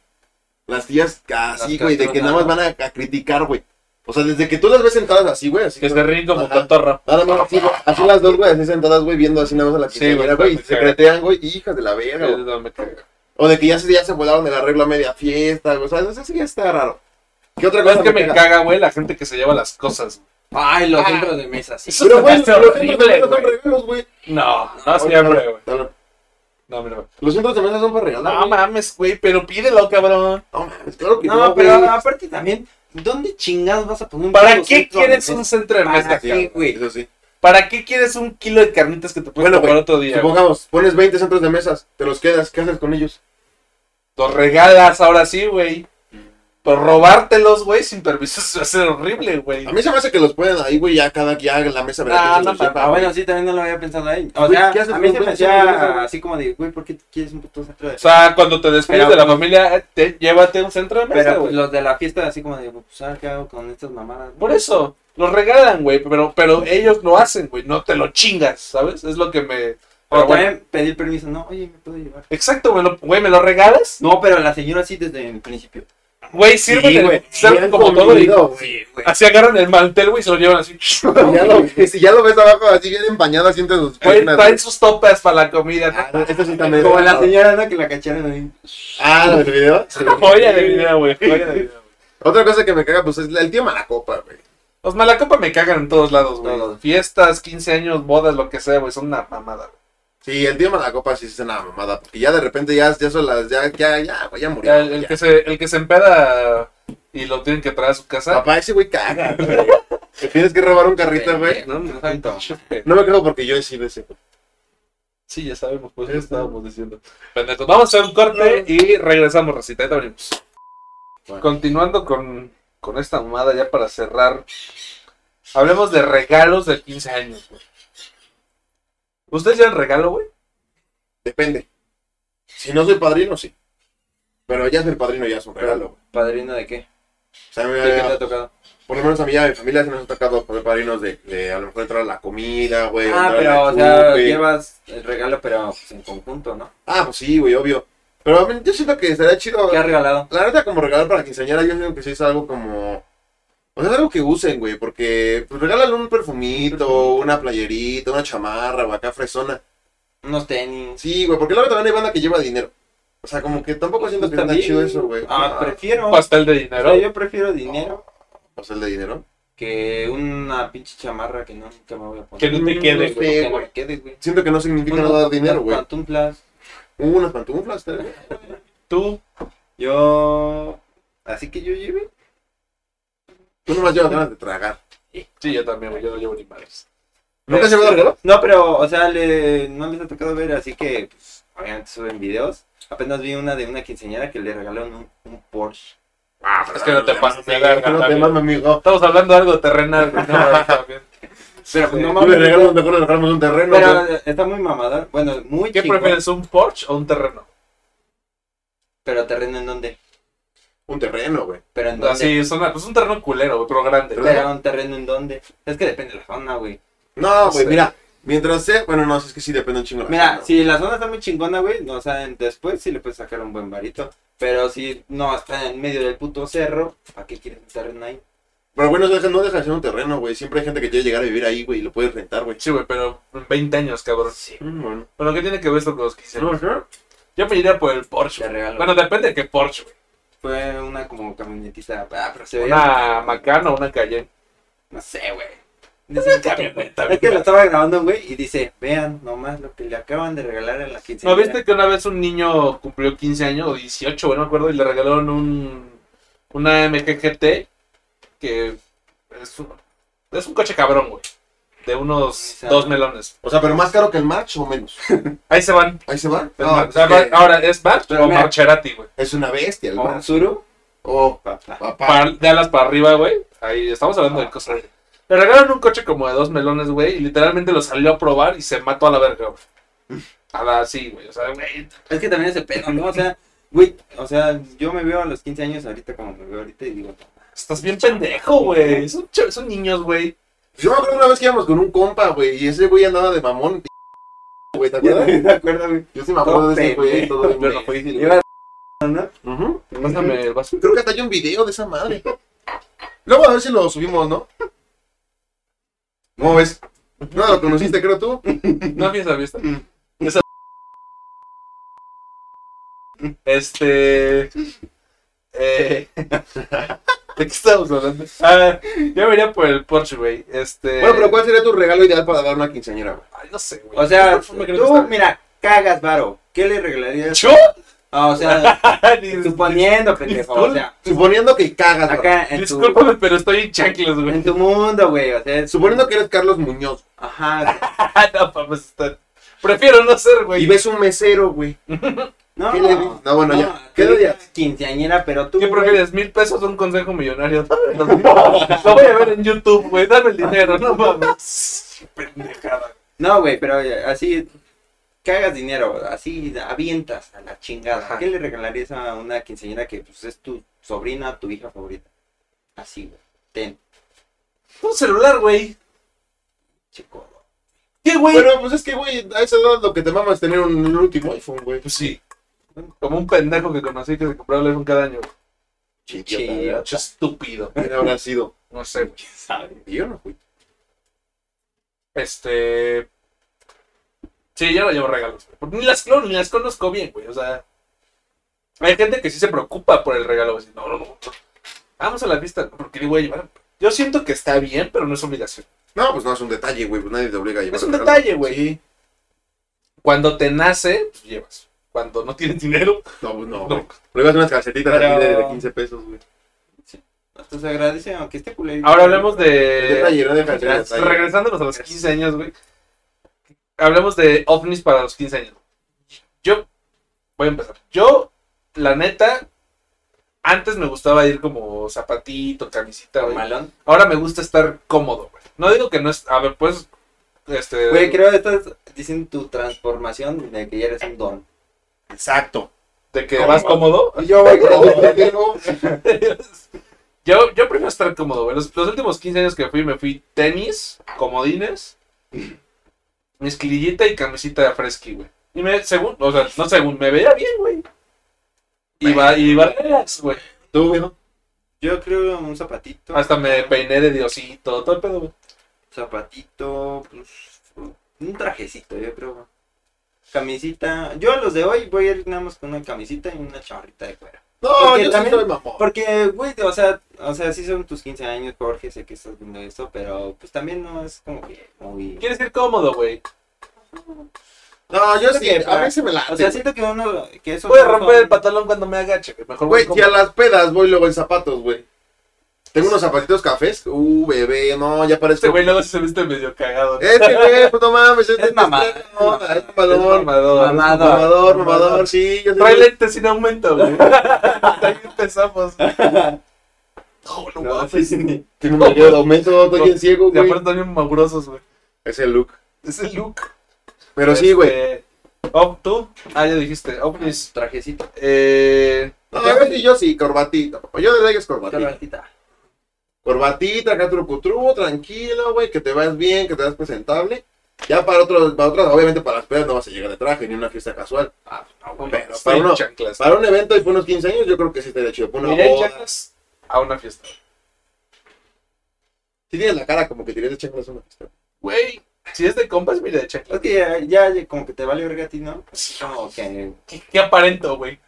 Las tías así, Las güey, de que nada más van a, a criticar, güey. O sea, desde que tú las ves sentadas así, güey, así. Que se ríen como Ajá. cotorra. Nada más así, güey, así las dos, güey, así sentadas, güey, viendo así nada más a la Sí, quinceañera, güey, güey, y se cretean, güey, hijas de la verga, O de que ya se, ya se volaron el arreglo a media fiesta, o sea, eso sí ya está raro. ¿Qué otra Es cosa que me caga, güey, la gente que se lleva las cosas. Ay, los Ah. centros de mesa, sí. Pero, güey, los centros de mesa son regalos, güey. No, no siempre, güey. Dale. No, mira. Los centros de mesa son para regalar. No güey. mames, güey, pero pídelo, cabrón. No mames, claro que no, No, pero güey. aparte también, ¿dónde chingados vas a poner un ¿Para qué quieres un centro de ¿Para mesa? qué, güey? Eso sí. ¿Para qué quieres un kilo de carnitas que te puedes Bueno, otro día? güey? Supongamos, pones 20 centros de mesas, te los quedas, ¿qué haces con ellos? Los regalas ahora sí, güey. Pero robártelos, güey, sin permiso, eso va a ser horrible, güey. A mí se me hace que los pueden ahí, güey, ya cada ya en la mesa. Ah, que no, se sepa, Ah, bueno, güey. sí, también no lo había pensado ahí. O Güey, sea, ¿qué haces a mí se me mesa, hacía güey? así como de, güey, ¿por qué quieres un puto centro de O sea, cuando te despides Pero, de la pues, familia, eh, te, llévate un centro de mesa, Pero güey. pues, los de la fiesta, así como de, pues, ¿sabes qué hago con estas mamadas? Por eso, los regalan, güey, pero, pero ellos lo hacen, güey, no te lo chingas, ¿sabes? Es lo que me... O Pero bueno, también pedir permiso, no, oye, ¿me puedo llevar? exacto, güey, güey, ¿me lo regalas? No, pero la señora sí desde el principio. Güey, sirve güey, como todo y... Sí, güey. Así agarran el mantel, güey, y se lo llevan así. Si [LAUGHS] ya, lo, [LAUGHS] si ya lo ves abajo así bien empañado, así entre sus Güey, traen güey. sus topas para la comida. Ah, no, Esto sí también. Como la señora, ¿no? Que la cacharon ahí. Ah, ¿lo del video? [LAUGHS] Joya de video, güey. Joya de video. Otra cosa que me caga, pues es el tío Malacopa, güey. Los malacopa me cagan en todos lados, güey. Fiestas, 15 años, bodas, lo que sea, güey. Son una mamada, güey. Sí, el tío Malacopa sí es una mamada, porque ya de repente ya, ya son las, ya, ya, ya, güey, ya murió. Ya, el, el ya. que se, el que se empeda y lo tienen que traer a su casa. Papá, ese güey caga, güey. Te tienes que robar un carrito, güey. No, no, no, No me creo porque yo he sido ese. Sí, ya sabemos, pues eso estábamos diciendo. Pendejos. Vamos a hacer un corte y regresamos, Rosita. Ahorita venimos. Bueno. Continuando con, con esta mamada ya para cerrar. Hablemos de regalos de 15 años, güey. ¿Ustedes ya han regalo, güey? Depende. Si no soy padrino, sí. Pero ya ser padrino ya es un regalo, güey. ¿Padrino de qué? O sea, ¿De qué te me- ha tocado? por lo menos a mí a mi familia se nos ha tocado poner padrinos de, de a lo mejor entrar a la comida, güey. Ah, pero, o sea, llevas el regalo, pero pues, en conjunto, ¿no? Ah, pues sí, güey, obvio. Pero yo siento que estaría chido. ¿Qué has regalado? La neta, como regalar para quinceañera, yo siento que sí es algo como. O sea, es algo que usen, güey, porque pues regálale un perfumito, una playerita, una chamarra, o acá fresona. Unos tenis. Sí, güey, porque luego también hay banda que lleva dinero. O sea, como que tampoco siento que está También. chido eso, güey. Ah, prefiero. Pastel de O dinero. sea, yo prefiero dinero O sea, el de dinero. que una pinche chamarra que no nunca me voy a poner. Que no te quede, No sé, Que no güey. me quede, güey. Siento que no significa nada dar dinero, unas güey. pantuflas. Unas pantuflas, tal vez. Tú. Yo. Así que yo lleve. Tú nomás llevas ganas de tragar. Sí, yo también. Yo no llevo ni madres. ¿Nunca se me regalo? No, pero, o sea, le, no les ha tocado ver, así que, pues, obviamente suben videos. Apenas vi una de una quinceañera que le regalaron un, un Porsche. Ah, Es que no te pases de verga, que no te también. mames, amigo. Estamos hablando de algo terrenal. No, bien. Pero pues, no mames. [LAUGHS] le mejor le regalamos un terreno. Pero güey. está muy mamador. Bueno, muy ¿Qué chingón. prefieres, un Porsche o un terreno? Pero terreno en dónde? Un terreno, güey. Pero en dónde. Así, es una- pues un terreno culero, güey, pero grande. Pero- Pero un terreno en dónde. Es que depende de la zona, güey. No, No güey, mira. Mientras sea. Bueno, no, es que sí depende un chingo. de la Mira, zona, si la zona está muy chingona, güey, no, o sea, después sí le puedes sacar un buen varito. Pero si no está en medio del puto cerro, ¿para qué quieres un terreno ahí? Pero bueno, no deja, no deja de ser un terreno, güey. Siempre hay gente que quiere llegar a vivir ahí, güey, y lo puedes rentar, güey. Sí, güey, pero en 20 años, cabrón. Sí. Mm, bueno. Bueno, ¿qué tiene que ver esto con los 15 años? Ajá. Yo me iría por el Porsche. Te güey. regalo. Bueno, depende de qué Porsche, güey. Fue una como camionetita. Ah, pero se veía. Una Macan o una Cayenne. No sé, güey. Camioneta, Es que lo estaba grabando, güey, y dice, vean nomás lo que le acaban de regalar en la ¿No quinceañera. viste que una vez un niño cumplió 15 años o 18, güey, no me acuerdo, y le regalaron un una MG GT que es un, es un coche cabrón, güey. De unos dos melones. O sea, pero más caro que el March o menos. [LAUGHS] Ahí se van. Ahí se va. Es No, Mar- es, que Ahora, ¿es March Pero o mira. Marcherati, güey? es una bestia el ¿O March. Zuru? Oh, Papá. papá. Para- de alas para arriba, güey. Ahí estamos hablando de cosas. Le regalaron un coche como de dos melones, güey, y literalmente lo salió a probar y se mató a la verga, güey. A la así, güey. O sea, güey. Es que también es el pedo, ¿no? O sea, güey, o sea, yo me veo a los 15 años ahorita como me veo ahorita y digo, Estás bien pendejo, güey. Son, ch- son niños, güey. Yo me acuerdo una vez que íbamos con un compa, güey, y ese güey andaba de mamón. [LAUGHS] Güey, ¿te acuerdas? ¿te acuerdas, güey? Yo sí me acuerdo de ese güey. Todo Yo no bien. fui. Iba ¿no? Ujú. Pásame el vaso. Creo que hasta hay un video de esa madre. Luego a ver si lo subimos, ¿no? ¿Cómo ves? No, lo conociste, creo tú. [LAUGHS] No, fiesta, fiesta. Esa... Este. Eh... [LAUGHS] ¿De qué estábamos hablando? Ah, yo me iría por el Porsche, güey. Este. Bueno, pero ¿cuál sería tu regalo ideal para dar una quinceañera, güey? Ay, no sé, güey. O sea, tú, mira, cagas, varo. ¿Qué le regalarías? ¿Yo? Ah, o sea, [LAUGHS] Ni- [LAUGHS] suponiendo, pendejo, o sea, Suponiendo que cagas, güey. acá en tu, Discúlpame, pero estoy en chanclas, güey. en tu mundo, güey, o sea, Suponiendo que eres Carlos Muñoz Ajá, [LAUGHS] no, papá, está... Prefiero no ser, y güey. ves un mesero, güey. No, ¿Qué le? No, bueno, ya. ¿Qué ¿Qué le dirías? Quinceañera, pero tú, ¿Qué prefieres? ¿Mil pesos o un consejo millonario? [LAUGHS] Lo voy a ver en YouTube, güey. Dame el dinero, no mames. Pendejada. No, güey, pero eh, así cagas dinero, así avientas a la chingada. Ajá. ¿Qué le regalarías a una quinceañera que pues, es tu sobrina, tu hija favorita? Así, güey. Ten, Un celular, güey. chico. ¿Qué, güey? Bueno, pues es que, güey, a esa edad lo que te mamas es tener un último iPhone, güey. Pues sí. Como un pendejo que conocí que se compraba el iPhone cada año. Mucho estúpido. ¿Quién habrá sido? No sé, güey. ¿Sabe? Yo no fui. Este. Sí, yo no llevo regalos. Porque Ni las, no, ni las conozco bien, güey. O sea. Hay gente que sí se preocupa por el regalo. No, no, no. Vamos a la fiesta. Porque digo, güey, llevar- Yo siento que está bien, pero no es obligación. No, pues no, es un detalle, güey. Pues nadie te obliga a llevar Es un regalo. detalle, güey. Sí. Cuando te nace, pues llevas. Cuando no tienes dinero, No, pues no, no. ibas unas calcetitas Pero- así de, de 15 pesos, güey. Hasta se agradece, aunque esté culero. Ahora hablemos de. de Regres- detalle. Regresándonos a los 15 años, güey. Hablemos de ovnis para los 15 años. Yo. Voy a empezar. Yo, la neta. Antes me gustaba ir como zapatito, camisita, güey. malón. Ahora me gusta estar cómodo, güey. No digo que no es. A ver, pues. Este. Güey, creo que estás diciendo tu transformación de que ya eres un don. Exacto. De que vas cómodo. Y yo, güey, pero- [LAUGHS] yo, yo prefiero estar cómodo, güey. Los, los últimos 15 años que fui, me fui tenis, comodines, mezclillita y camisita de fresqui, güey. Y me, según, o sea, no según, me veía bien, güey. Y va, y va relax, güey. ¿Tú, güey? no? Yo creo un zapatito. Hasta me peiné de diosito, todo el pedo, güey. Zapatito, pues, un trajecito, yo creo. Camisita. Yo a los de hoy voy a ir nada más con una camisita y una chamarrita de cuero. No, Porque yo también- soy mamón. Porque, güey, o sea, o sea, sí son tus 15 años, Jorge, sé que estás viendo esto, pero pues también no es como que muy... Quieres ir cómodo, güey. No, yo sí, que a mí se me la O sea, siento que uno, que eso... Voy a romper son- el pantalón cuando me agache. Mejor Güey, si a las pedas voy luego en zapatos, güey. Tengo unos zapatitos cafés. Uh, bebé, no, ya parece. Este güey luego se viste medio cagado. ¿no? Es que, güey, pues no mames, es, Es mamá- es es mamá- es Es mamador. mamador. Mamado. Mamador, mamador, sí. Yo Trae lentes sin aumento, güey. [LAUGHS] Ahí empezamos. No, no, No, mames. sí. Tiene un medio de aumento, estoy bien ciego, Y güey. aparte también magurosos, güey. Es el look. Es el look. Pero sí, güey. Este, oh, ¿Tú? Ah, ya dijiste. Ovnis. Trajecito. Eh, No, a ver yo sí, corbatita. Yo de es corbatita. Corbatita. Corbatita, acá tranquilo, güey, que te vas bien, que te vas presentable. Ya para otros, para otras, obviamente para las pedas no vas a llegar de traje ni una fiesta casual. ah, no, güey. Pero para en uno- chanclas. Para un evento y por unos 15 años, yo creo que sí estaría chido. Para una boda. chanclas a una fiesta. Sí tienes la cara como que tienes de chanclas a una fiesta. Güey, si es de compas, mira de Es chanclas. que ya, ya como que te vale verga a ti, ¿no? Como que... ¿Qué, qué aparento, güey?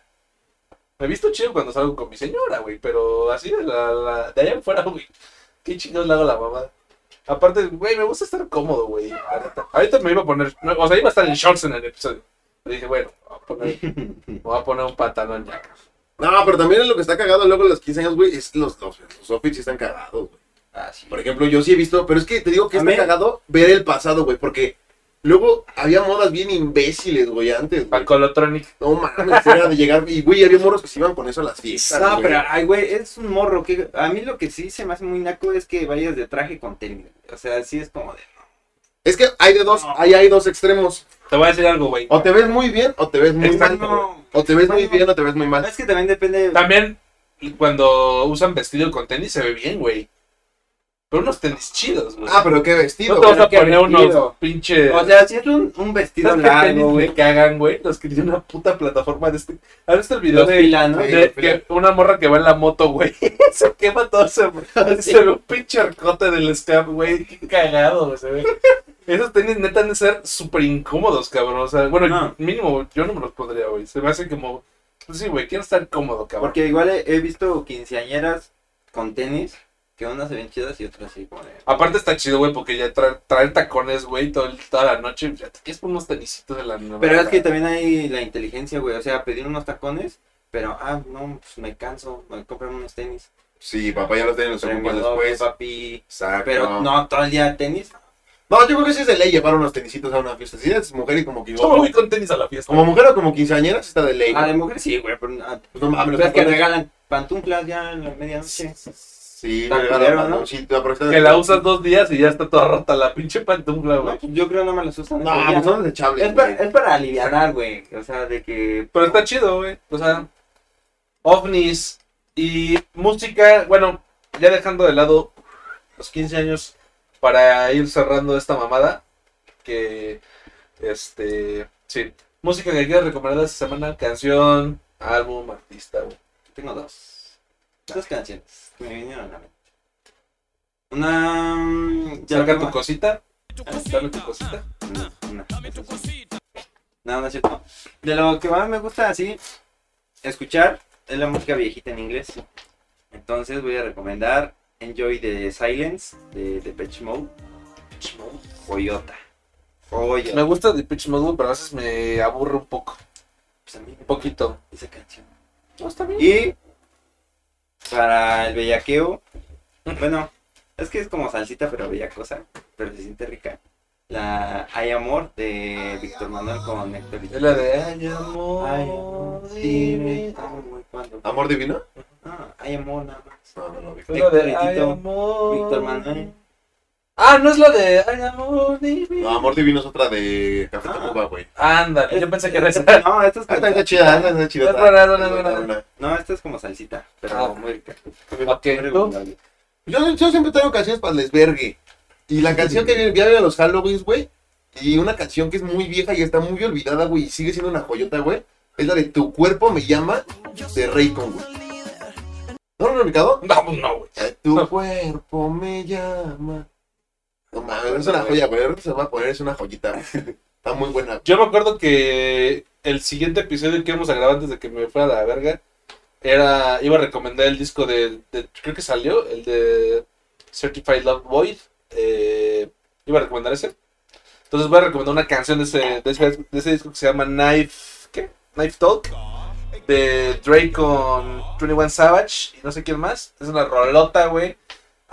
Me he visto chido cuando salgo con mi señora, güey, pero así de, la, la- de allá en fuera, güey. Qué chingados le hago a la mamá. Aparte, güey, me gusta estar cómodo, güey. Ahorita me iba a poner, o sea, iba a estar en shorts en el episodio. Le dije, bueno, voy a poner, me voy a poner un pantalón ya. No, pero también lo que está cagado luego en los 15 años, güey, es los, los, los outfits están cagados, güey. Ah, sí. Por ejemplo, yo sí he visto, pero es que te digo que está cagado ver el pasado, güey, porque luego había modas bien imbéciles, güey, antes, güey. Pancolotronic. No mames, era de llegar, y güey, había morros que se iban con eso a las fiestas, No, güey. pero, ay, güey, es un morro que... A mí lo que sí se me hace muy naco es que vayas de traje con tenis. O sea, sí es como de... Es que hay de dos, No. ahí hay dos extremos. Te voy a decir algo, güey. O te ves muy bien, o te ves muy mal. O te ves muy bien, o te ves muy mal. Es que también depende... También, cuando usan vestido con tenis, se ve bien, güey. Pero unos tenis chidos, güey. Ah, pero qué vestido, no te vas a poner unos pinches... O sea, si es un, un vestido ¿Sabes qué largo, tenis güey. me cagan, güey? Los que tienen una puta plataforma de este... ¿Has visto el video de, filas, ¿no? Sí. de que una morra que va en la moto, güey? [LAUGHS] se quema todo, se, [LAUGHS] se ve un pinche arcote del scam, güey. Qué cagado, güey, se ve. Esos tenis neta han de ser súper incómodos, cabrón. O sea, bueno, No. mínimo yo no me los pondría, güey. Se me hace como... Pues sí, güey, quiero estar cómodo, cabrón. Porque igual he, he visto quinceañeras con tenis que unas se ven chidas y otras así como de... Aparte está chido, güey, porque ya tra- traer tacones, güey, toda la noche. Ya te quieres poner unos tenisitos de la nueva. Pero es que también hay la inteligencia, güey. O sea, pedir unos tacones, pero, ah, no, pues me canso, me compran unos tenis. Sí, papá ya los tienen, los doble, después. papi. Exacto. Pero no, todo el día tenis. No, yo creo que sí es de ley llevar unos tenisitos a una fiesta. Si eres mujer y como que... Yo voy con tenis a la fiesta. Como mujer o como quinceañera, sí está de ley. Ah, de mujer sí, güey, pero ah, Pues no mames, pero es que regalan pantuflas ya en la medianoche. Sí, me ¿no? Que la usas dos días y ya está toda rota la pinche pantufla, güey. No, pues yo creo que no me las usan. No, pues son desechables. Es para, es para aliviar, güey. O sea, de que. Pero está chido, güey. O sea, ovnis y música. Bueno, ya dejando de lado los 15 años para ir cerrando esta mamada. Que, este, sí. Música que quieras recomendar esta semana: canción, álbum, artista, güey. Tengo dos. Dos canciones me vinieron a la mente. Una. mm, ya Saca tu cosita. Dame tu cosita. No. No, no es cierto. De lo que más me gusta así escuchar es la música viejita en inglés. Entonces voy a recomendar Enjoy the Silence de Depeche Mode. Joyota. Joyota. Me gusta de Pitch Mode, pero a veces me aburre un poco. Pues a mí me Un poquito. esa canción. No, está bien. Y para el bellaqueo, bueno, es que es como salsita pero bellacosa, pero se siente rica. La Hay Amor de Víctor Manuel con Héctor Es la de Ay, amor. Ay, amor, dime y cuándo. ¿Amor divino? Ah, hay amor nada más. No, no, no. Y. Víctor Manuel. Ah, no es la de Ay, amor. dime. No, Amor divino es otra de Café Ah. Tacuba, güey. Ándale, yo pensé que era esa. No, esta es, Ah, está, está chida, está, está chida. Es buena, es buena, no, esta es como salsita, pero Ah. muy rica. Ok, Muy. Yo, yo siempre traigo canciones para el desvergue. Y la canción que viene, ya viene a los Halloween, güey. Y una canción que es muy vieja y está muy olvidada, güey. Y sigue siendo una joyota, güey. Es la de Tu cuerpo me llama de Raycon, güey. ¿No lo han ubicado? No, pues no, güey. Eh, Tu cuerpo me llama. No mames, es una joya, güey. Ahorita se va a poner, es una joyita. [LAUGHS] Está muy buena. Yo me acuerdo que el siguiente episodio que íbamos a grabar antes de que me fuera a la verga era iba a recomendar el disco de, de- creo que salió el de Certified Love Void eh, iba a recomendar ese entonces voy a recomendar una canción de ese, de ese, de ese disco que se llama Knife ¿qué? Knife Talk de Drake con 21 Savage y no sé quién más es una rolota güey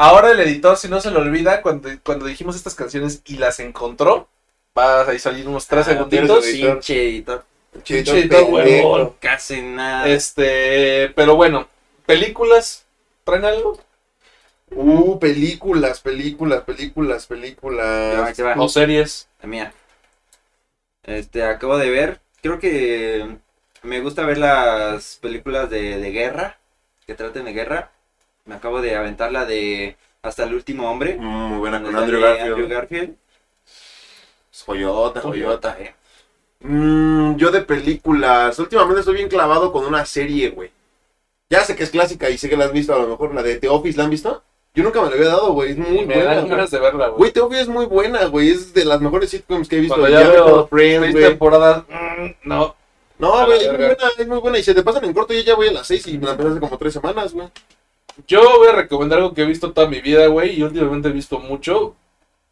ahora el editor si no se le olvida cuando, cuando dijimos estas canciones y las encontró va a salir unos 3 Ah, segunditos tienes editor. Pinche editor. Casi nada. Este, pero bueno, películas, ¿traen algo? Uh, películas, películas, películas, películas. O series. La mía. Este, acabo de ver. Creo que me gusta ver las películas de, de guerra. Que traten de guerra. Me acabo de aventar la de Hasta el último hombre. Mm, Muy buena con Andrew Garfield. Andrew Garfield. Joyota, joyota. eh. Mm, yo de películas. Últimamente estoy bien clavado con una serie, güey. Ya sé que es clásica y sé que la has visto a lo mejor. La de The Office, ¿la han visto? Yo nunca me la había dado, güey. Es muy me buena. ganas de verla, güey. Güey, The Office es muy buena, güey. Es de las mejores sitcoms que he visto. Cuando Ya veo Friends, seis güey. temporadas, mm, no. No, güey, es muy buena, es muy buena. Y se te pasan en corto. Yo ya voy a las seis y me la empecé hace como tres semanas, güey. Yo voy a recomendar algo que he visto toda mi vida, güey, y últimamente he visto mucho.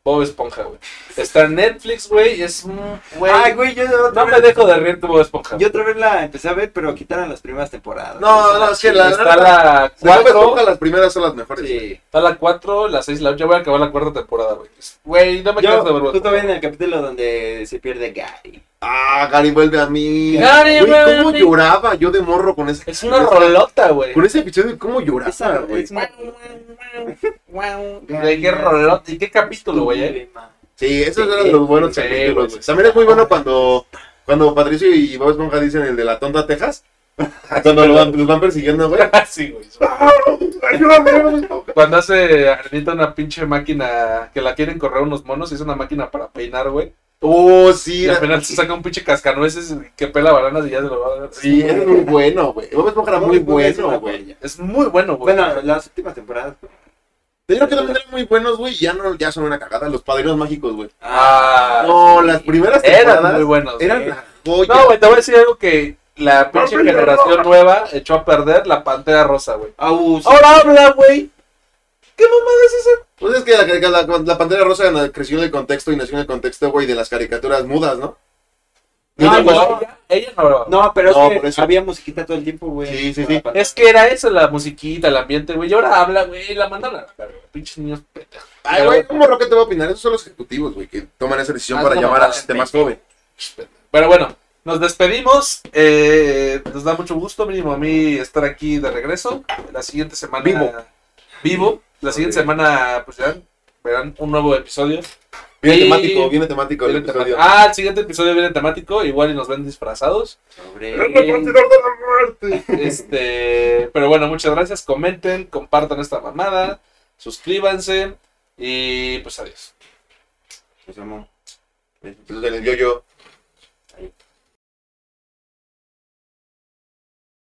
Bob Esponja, güey. Está en Netflix, güey, es un... Güey, Ay, güey, yo otra no vez- me dejo de reír de Bob Esponja. Yo otra vez la empecé a ver, pero quitaron las primeras temporadas. No, no, es que la- Está la Se me 4, toca las primeras son las mejores. Sí. está la 4, la 6, la 8, ya voy a acabar la cuarta temporada, güey. Güey, no me Yo, de ver justo Esponja. ven el capítulo donde se pierde Gary. Ah, Gary vuelve a mí. Gary Güey, vuelve cómo a mí. lloraba yo de morro con ese Es una rolota, güey. Con ese episodio, cómo lloraba, güey. es una- Güey, qué rolota. ¿Y qué capítulo, güey? eh? Sí, esos eran los buenos Sí, capítulos. También es muy bueno cuando, cuando Patricio y Bob Esponja dicen el de la tonta Texas. [LAUGHS] Cuando lo van- los van persiguiendo, güey. [LAUGHS] sí, güey. Cuando hace Arenita una pinche máquina que la quieren correr unos monos, y es una máquina para peinar, güey. Oh, sí. Y al final se saca un pinche cascanueces que pela bananas y ya se lo va a dar. Sí, es muy bueno, güey. Bob Esponja era muy bueno, güey. Es muy bueno, güey. Bueno, las últimas temporadas. Te digo que también eran muy buenos, güey. Ya, no, ya son una cagada. Los padrinos mágicos, güey. Ah, No, las primeras eran muy buenos. güey. eran la joya. No, güey, te voy a decir algo que la pinche generación nueva echó a perder la pantera rosa, güey. Aus. Ahora habla, güey. ¿Qué mamada es esa? Pues es que la, la, la Pantera Rosa creció en el contexto y nació en el contexto, güey, de las caricaturas mudas, ¿no? No, Yo pues, ella, ella no. No, pero No, es que eso. había musiquita todo el tiempo, güey. Sí, sí, sí. Es que era eso, la musiquita, el ambiente, güey. Y ahora habla, güey, la mandan a. Pinches niños pendejos. Ay, güey, ¿cómo lo que te voy a opinar? Esos son los ejecutivos, güey, que toman esa decisión Ah, para no, llamar no, a gente más joven. Pero bueno, nos despedimos. Eh, nos da mucho gusto, mínimo a mí, estar aquí de regreso. La siguiente semana. Vivo. Vivo. La siguiente semana, pues verán, verán un nuevo episodio. Viene Y- temático, viene temático el Viene episodio. temático. Ah, el siguiente episodio viene temático. Igual y nos ven disfrazados. Sobre... ¡El repartidor de la muerte! Este, pero bueno, muchas gracias. Comenten, compartan esta mamada, suscríbanse y pues adiós. Pues, amor. Entonces, en el yo-yo.